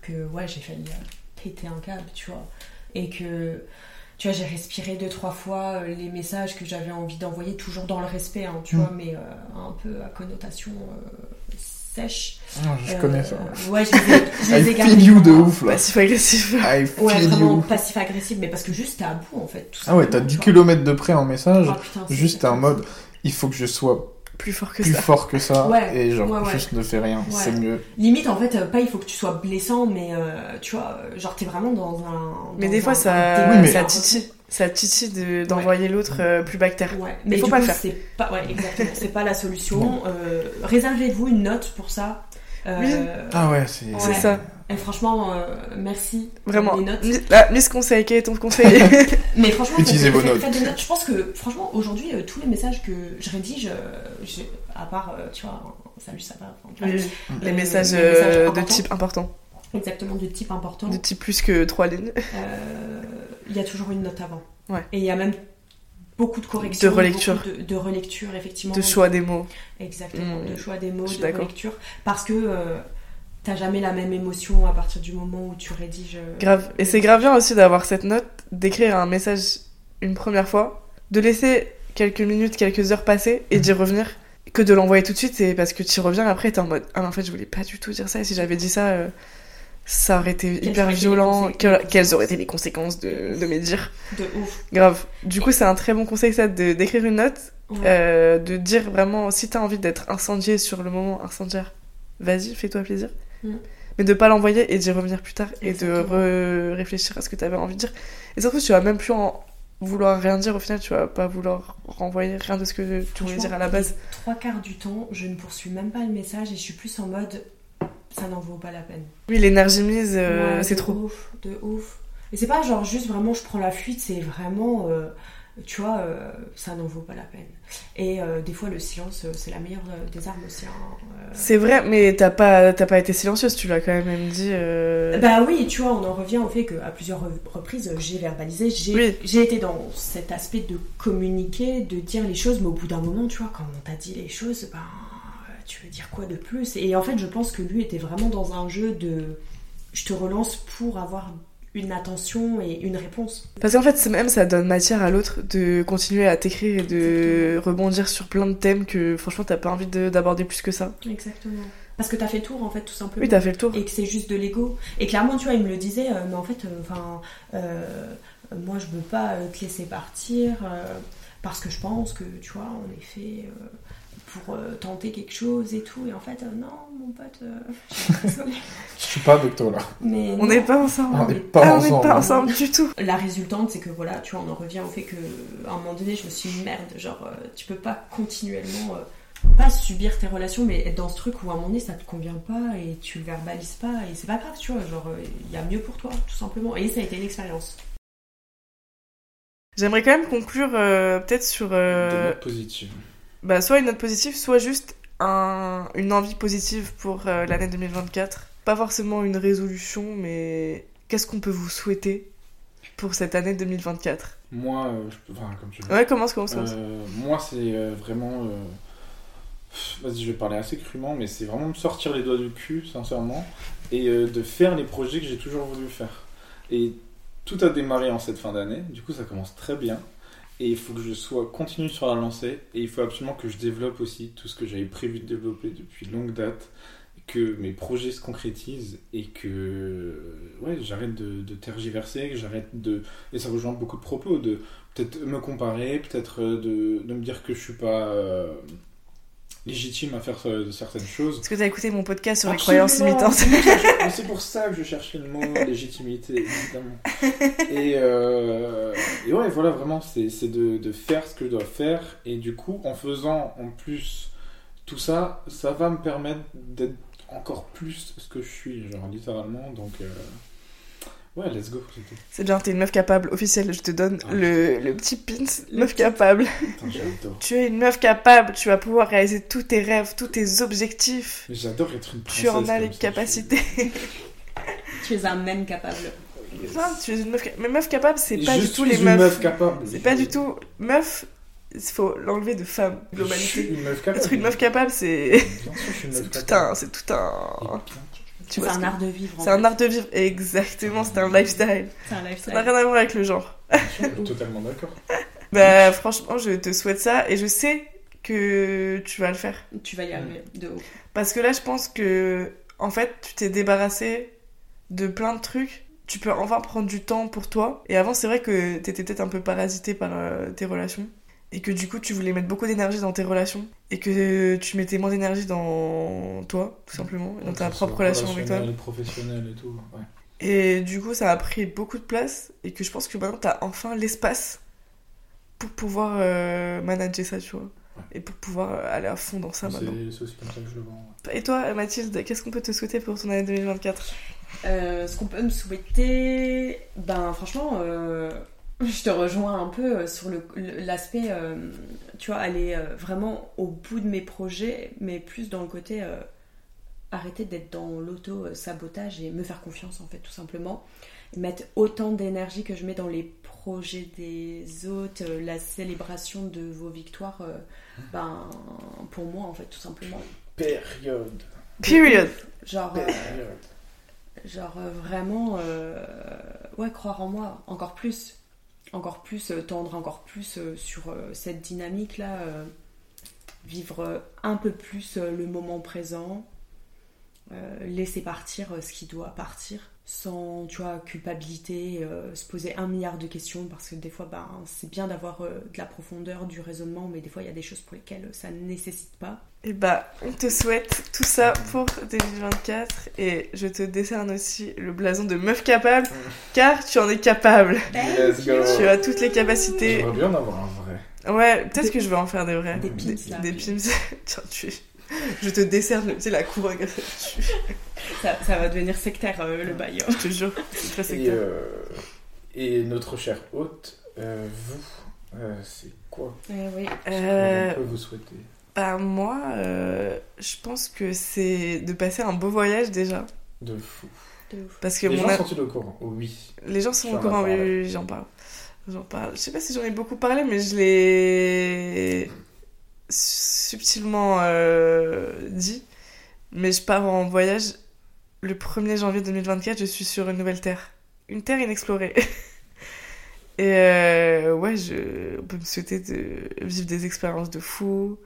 que ouais j'ai failli euh, péter un câble, tu vois, et que tu vois, j'ai respiré deux, trois fois euh, les messages que j'avais envie d'envoyer, toujours dans le respect, hein, tu Mm. vois, mais euh, un peu à connotation euh, sèche. Ah, je Euh, connais ça. Ouais, je les ai, je les (laughs) ai I gardés feel you de ouf là. Passif-agressif. I Ouais, feel vraiment you. passif-agressif, mais parce que juste t'es à bout en fait. Tout Ah ouais, t'as simplement, 10 tu vois. km de près en message, Ah, putain, juste en exactement mode il faut que je sois Plus fort que plus ça. fort que ça (laughs) Ouais, et genre ouais, ouais. juste ne fais rien, Ouais. c'est mieux. Limite, en fait, euh, pas il faut que tu sois blessant, mais euh, tu vois, euh, genre t'es vraiment dans un. Mais des un- fois, ça, Oui, mais- ça titille. Ça titille de- d'envoyer l'autre euh, plus bactère. Ouais, Mais mais faut du pas coup, le faire. c'est pas, ouais, exactement, c'est pas la solution. (laughs) Euh, réservez-vous une note pour ça. Euh, Oui. Ah ouais, c'est Ouais. C'est ça. Et franchement, euh, merci. Vraiment. Les notes. Mis- Là, mis ce conseil, quel est ton conseil (laughs) Mais franchement, Utilisez vos notes. faites des notes. Je pense que, franchement, aujourd'hui, euh, tous les messages que je rédige, euh, à part, euh, tu vois, salut, ça va. enfin, Oui, Les messages les messages de type important. Exactement, de type important. De type plus que trois lignes. Euh, il y a toujours une note avant. Ouais. Et il y a même beaucoup de corrections. De relecture. De, de relecture, effectivement. De choix des mots. Exactement, Mm. de choix des mots, Je suis de d'accord. relecture. Parce que euh, t'as jamais la même émotion à partir du moment où tu rédiges. euh, Grave. Et c'est grave bien aussi d'avoir cette note, d'écrire un message une première fois, de laisser quelques minutes, quelques heures passer et d'y revenir. Que de l'envoyer tout de suite, c'est parce que tu reviens après, t'es en mode Ah, mais en fait, je voulais pas du tout dire ça, et si j'avais dit ça, euh, ça aurait été Quelles hyper violent. Que- quelles auraient été les conséquences de, de mes dires De ouf. Grave. Du coup, c'est un très bon conseil, ça, de- d'écrire une note Ouais. Euh, de dire vraiment, si t'as envie d'être incendié sur le moment incendiaire, vas-y, fais-toi plaisir. Mm. Mais de pas l'envoyer et d'y revenir plus tard et de réfléchir à ce que t'avais envie de dire. Et surtout, tu vas même plus en vouloir rien dire au final, tu vas pas vouloir renvoyer rien de ce que tu voulais dire à la base. Trois quarts du temps, je ne poursuis même pas le message et je suis plus en mode ça n'en vaut pas la peine. Oui, l'énergie mise, euh, Ouais, c'est de trop. Ouf, de ouf. Et c'est pas genre juste vraiment je prends la fuite, c'est vraiment, euh, tu vois, euh, ça n'en vaut pas la peine. Et euh, des fois le silence, euh, c'est la meilleure des armes aussi. hein. C'est vrai, mais t'as pas, t'as pas été silencieuse, tu l'as quand même dit. Bah oui, tu vois, on en revient au fait qu'à plusieurs re- reprises, j'ai verbalisé, j'ai Oui. j'ai été dans cet aspect de communiquer, de dire les choses, mais au bout d'un moment, tu vois, quand on t'a dit les choses, ben, tu veux dire quoi de plus? Et en fait, je pense que lui était vraiment dans un jeu de je te relance pour avoir une attention et une réponse. Parce qu'en fait, même ça donne matière à l'autre de continuer à t'écrire et de rebondir sur plein de thèmes que franchement t'as pas envie de- d'aborder plus que ça. Exactement. Parce que t'as fait le tour, en fait, tout simplement. Oui, t'as fait le tour. et que c'est juste de l'ego. Et clairement, tu vois, il me le disait, euh, mais en fait, euh, enfin, euh, moi, je veux pas te laisser partir parce que je pense que, tu vois, on est fait euh, pour euh, tenter quelque chose et tout. Et en fait, euh, non, mon pote, euh, je suis (laughs) désolée. Je suis pas docteur là. Mais On n'est pas ensemble. On n'est pas Ah, on n'est ensemble. pas ensemble du tout. La résultante, c'est que voilà, tu vois, on en revient au fait que à un moment donné, je me suis dit, merde, genre, euh, tu peux pas continuellement. euh, pas subir tes relations, mais être dans ce truc où à un moment donné ça te convient pas et tu le verbalises pas et c'est pas grave, tu vois, genre euh, il y a mieux pour toi, tout simplement. Et ça a été une expérience. J'aimerais quand même conclure euh, peut-être sur euh, positive. Bah, soit une note positive, soit juste un, une envie positive pour euh, l'année 2024. Pas forcément une résolution, mais qu'est-ce qu'on peut vous souhaiter pour cette année 2024 Moi, euh, je peux. Enfin, comme tu veux. Ouais, commence, commence, commence. Euh, moi, c'est euh, vraiment. Vas-y, je vais parler assez crûment, mais c'est vraiment me sortir les doigts du cul, sincèrement, et de faire les projets que j'ai toujours voulu faire. Et tout a démarré en cette fin d'année, du coup, ça commence très bien. Et il faut que je sois continue sur la lancée, et il faut absolument que je développe aussi tout ce que j'avais prévu de développer depuis longue date, que mes projets se concrétisent, et que ouais, j'arrête de, de tergiverser, que j'arrête de. Et ça rejoint beaucoup de propos, de peut-être me comparer, peut-être euh, de, de me dire que je suis pas euh, légitime à faire euh, certaines choses. Est-ce que t'as écouté mon podcast sur les croyances limitantes C'est pour ça que je cherchais le mot (laughs) légitimité, évidemment. Et, euh, et ouais, voilà, vraiment, c'est c'est de, de faire ce que je dois faire. Et du coup, en faisant en plus tout ça, ça va me permettre d'être encore plus ce que je suis, genre littéralement. Donc, euh, ouais, let's go, c'est bien, t'es une meuf capable, officielle, je te donne Ah. le, le petit pins, meuf capable. (laughs) Tu es une meuf capable, tu vas pouvoir réaliser tous tes rêves, tous tes objectifs. J'adore être une princesse. Tu en as les ça, je- capacités. (laughs) Tu es un même capable. Enfin, tu es une meuf capable. Mais meuf capable, c'est pas je du tout suis les une meufs. meuf capable. C'est pas du tout. Meuf, il faut l'enlever de femme, Je suis globalité. une meuf capable. Être une meuf capable, c'est. Bien sûr, je suis une (laughs) meuf C'est tout capable. un. C'est tout un. Tu C'est un art de vivre. C'est un art de vivre, exactement, c'est un lifestyle. C'est un Ça lifestyle. n'a rien à voir avec le genre. (laughs) Totalement d'accord. Bah, franchement, je te souhaite ça et je sais que tu vas le faire. Tu vas y arriver de ouf. Parce que là, je pense que, en fait, tu t'es débarrassé de plein de trucs. Tu peux enfin prendre du temps pour toi. Et avant, c'est vrai que t'étais peut-être un peu parasité par euh, tes relations. Et que du coup, tu voulais mettre beaucoup d'énergie dans tes relations. Et que tu mettais moins d'énergie dans toi, tout simplement. dans ta propre relation avec toi. professionnel et tout. Ouais. Et du coup, ça a pris beaucoup de place. Et que je pense que maintenant, t'as enfin l'espace pour pouvoir euh, manager ça, tu vois. Et pour pouvoir euh, aller à fond dans ça C'est maintenant. c'est aussi comme ça que je le vends. ouais. Et toi, Mathilde, qu'est-ce qu'on peut te souhaiter pour ton année 2024 Euh, ce qu'on peut me souhaiter, ben franchement, euh, je te rejoins un peu sur le- l'aspect, euh, tu vois, aller euh, vraiment au bout de mes projets, mais plus dans le côté euh, arrêter d'être dans l'auto-sabotage et me faire confiance en fait, tout simplement. Et mettre autant d'énergie que je mets dans les projets des autres, euh, la célébration de vos victoires, euh, ben pour moi en fait, tout simplement. Période. Period. Genre. euh, Période. Genre euh, vraiment, euh, ouais, croire en moi encore plus, encore plus, euh, tendre encore plus euh, sur euh, cette dynamique-là, euh, vivre un peu plus le moment présent, laisser partir ce qui doit partir, sans, tu vois, culpabilité, euh, se poser un milliard de questions, parce que des fois, ben, c'est bien d'avoir euh, de la profondeur, du raisonnement, mais des fois, il y a des choses pour lesquelles ça ne nécessite pas. Et bah, on te souhaite tout ça pour 2024, et je te décerne aussi le blason de meuf capable, (laughs) car tu en es capable. Let's go. Tu as toutes les capacités. J'aimerais bien en avoir un vrai. Ouais, peut-être que je vais en faire des vrais. Des pimps, là. Des, pimps. (laughs) Tiens, tu... (laughs) Je te décerne, tu sais, la couronne. Tu- (laughs) Ça, ça va devenir sectaire, euh, le bail. Je te jure, c'est très Et, sectaire. euh, et notre cher hôte, euh, vous, euh, c'est quoi Eh oui. Euh, On peut vous souhaiter bah, moi, euh, je pense que c'est de passer un beau voyage déjà. de fou. De ouf. Parce que Les gens a- sont-ils au courant? Oh oui. les gens sont au courant, oui, parlé. oui, oui, j'en parle. J'en parle. Je sais pas si j'en ai beaucoup parlé, mais je l'ai subtilement euh, dit. Mais je pars en voyage le 1er janvier 2024. Je suis sur une nouvelle terre. Une terre inexplorée. (laughs) Et euh, ouais, je, on peut me souhaiter de vivre des expériences de fou,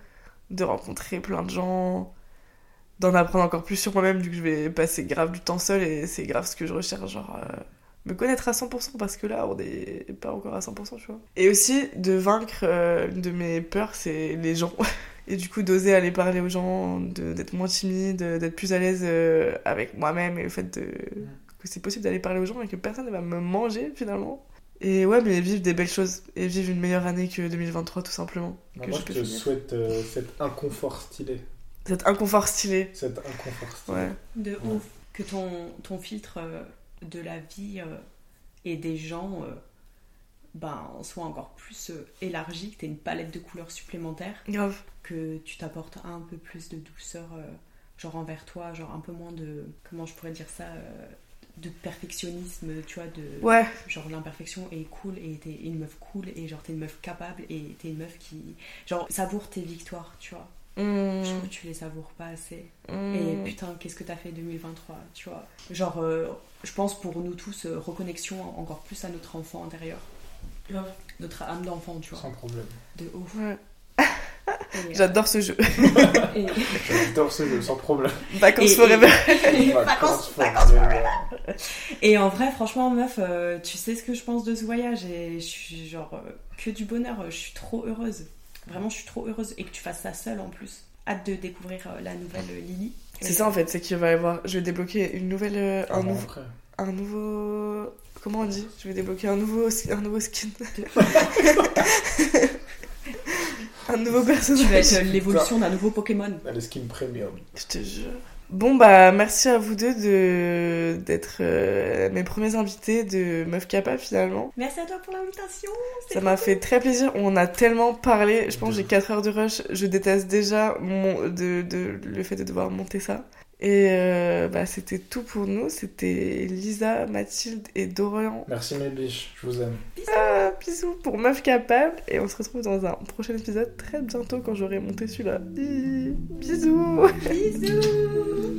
de rencontrer plein de gens, d'en apprendre encore plus sur moi-même, vu que je vais passer grave du temps seul et c'est grave ce que je recherche, genre euh, me connaître à 100% parce que là, on n'est pas encore à 100%, tu vois. Et aussi de vaincre euh, une de mes peurs, c'est les gens. (laughs) Et du coup, d'oser aller parler aux gens, de- d'être moins timide, d'être plus à l'aise euh, avec moi-même et le fait de... que c'est possible d'aller parler aux gens et que personne ne va me manger finalement. Et ouais, mais vivre des belles choses et vivre une meilleure année que 2023, tout simplement. Bah, Que moi, je peux te finir. souhaite euh, cet inconfort stylé. Cet inconfort stylé. Cet inconfort stylé. Ouais. De ouf. Que ton, ton filtre euh, de la vie euh, et des gens euh, ben, soit encore plus euh, élargi, que tu une palette de couleurs supplémentaires, Grave. que tu t'apportes un peu plus de douceur, euh, genre envers toi, genre un peu moins de. Comment je pourrais dire ça euh, de perfectionnisme, tu vois, de Ouais. genre l'imperfection est cool et t'es une meuf cool et genre t'es une meuf capable et t'es une meuf qui genre savoure tes victoires, tu vois. Mmh. Je trouve que tu les savoures pas assez. Mmh. Et putain, qu'est-ce que t'as fait 2023, tu vois. Genre, euh, je pense pour nous tous, euh, reconnexion encore plus à notre enfant intérieur. Notre âme d'enfant, tu vois. Sans problème. De ouf. Ouais. Et, J'adore ce jeu. (laughs) et- J'adore ce jeu, sans problème. Vacances forever. (laughs) Vacances, forever. Et en vrai, franchement, meuf, euh, tu sais ce que je pense de ce voyage et je suis genre euh, que du bonheur. Je suis trop heureuse. Vraiment, je suis trop heureuse et que tu fasses ça seule en plus. Hâte de découvrir euh, la nouvelle euh, Lily. C'est ça en fait, c'est qu'il va y avoir. Je vais débloquer une nouvelle. euh, un, nouveau, un nouveau. Comment on dit? Je vais débloquer un nouveau, un nouveau skin. (laughs) un nouveau Tu vas personnage. être l'évolution d'un nouveau Pokémon. Ah, Le skin premium. Je te jure. Bon bah merci à vous deux de d'être euh, mes premiers invités de Meuf Capable finalement. Merci à toi pour l'invitation. Ça m'a fait très plaisir. On a tellement parlé. Je pense que j'ai 4 heures de rush. Je déteste déjà mon, de, de, le fait de devoir monter ça. Et euh, bah, c'était tout pour nous. C'était Lisa, Mathilde et Dorian. Merci mes biches, je vous aime. Ah, bisous pour Meuf Capable. Et on se retrouve dans un prochain épisode très bientôt quand j'aurai monté celui-là. Bisous Bisous.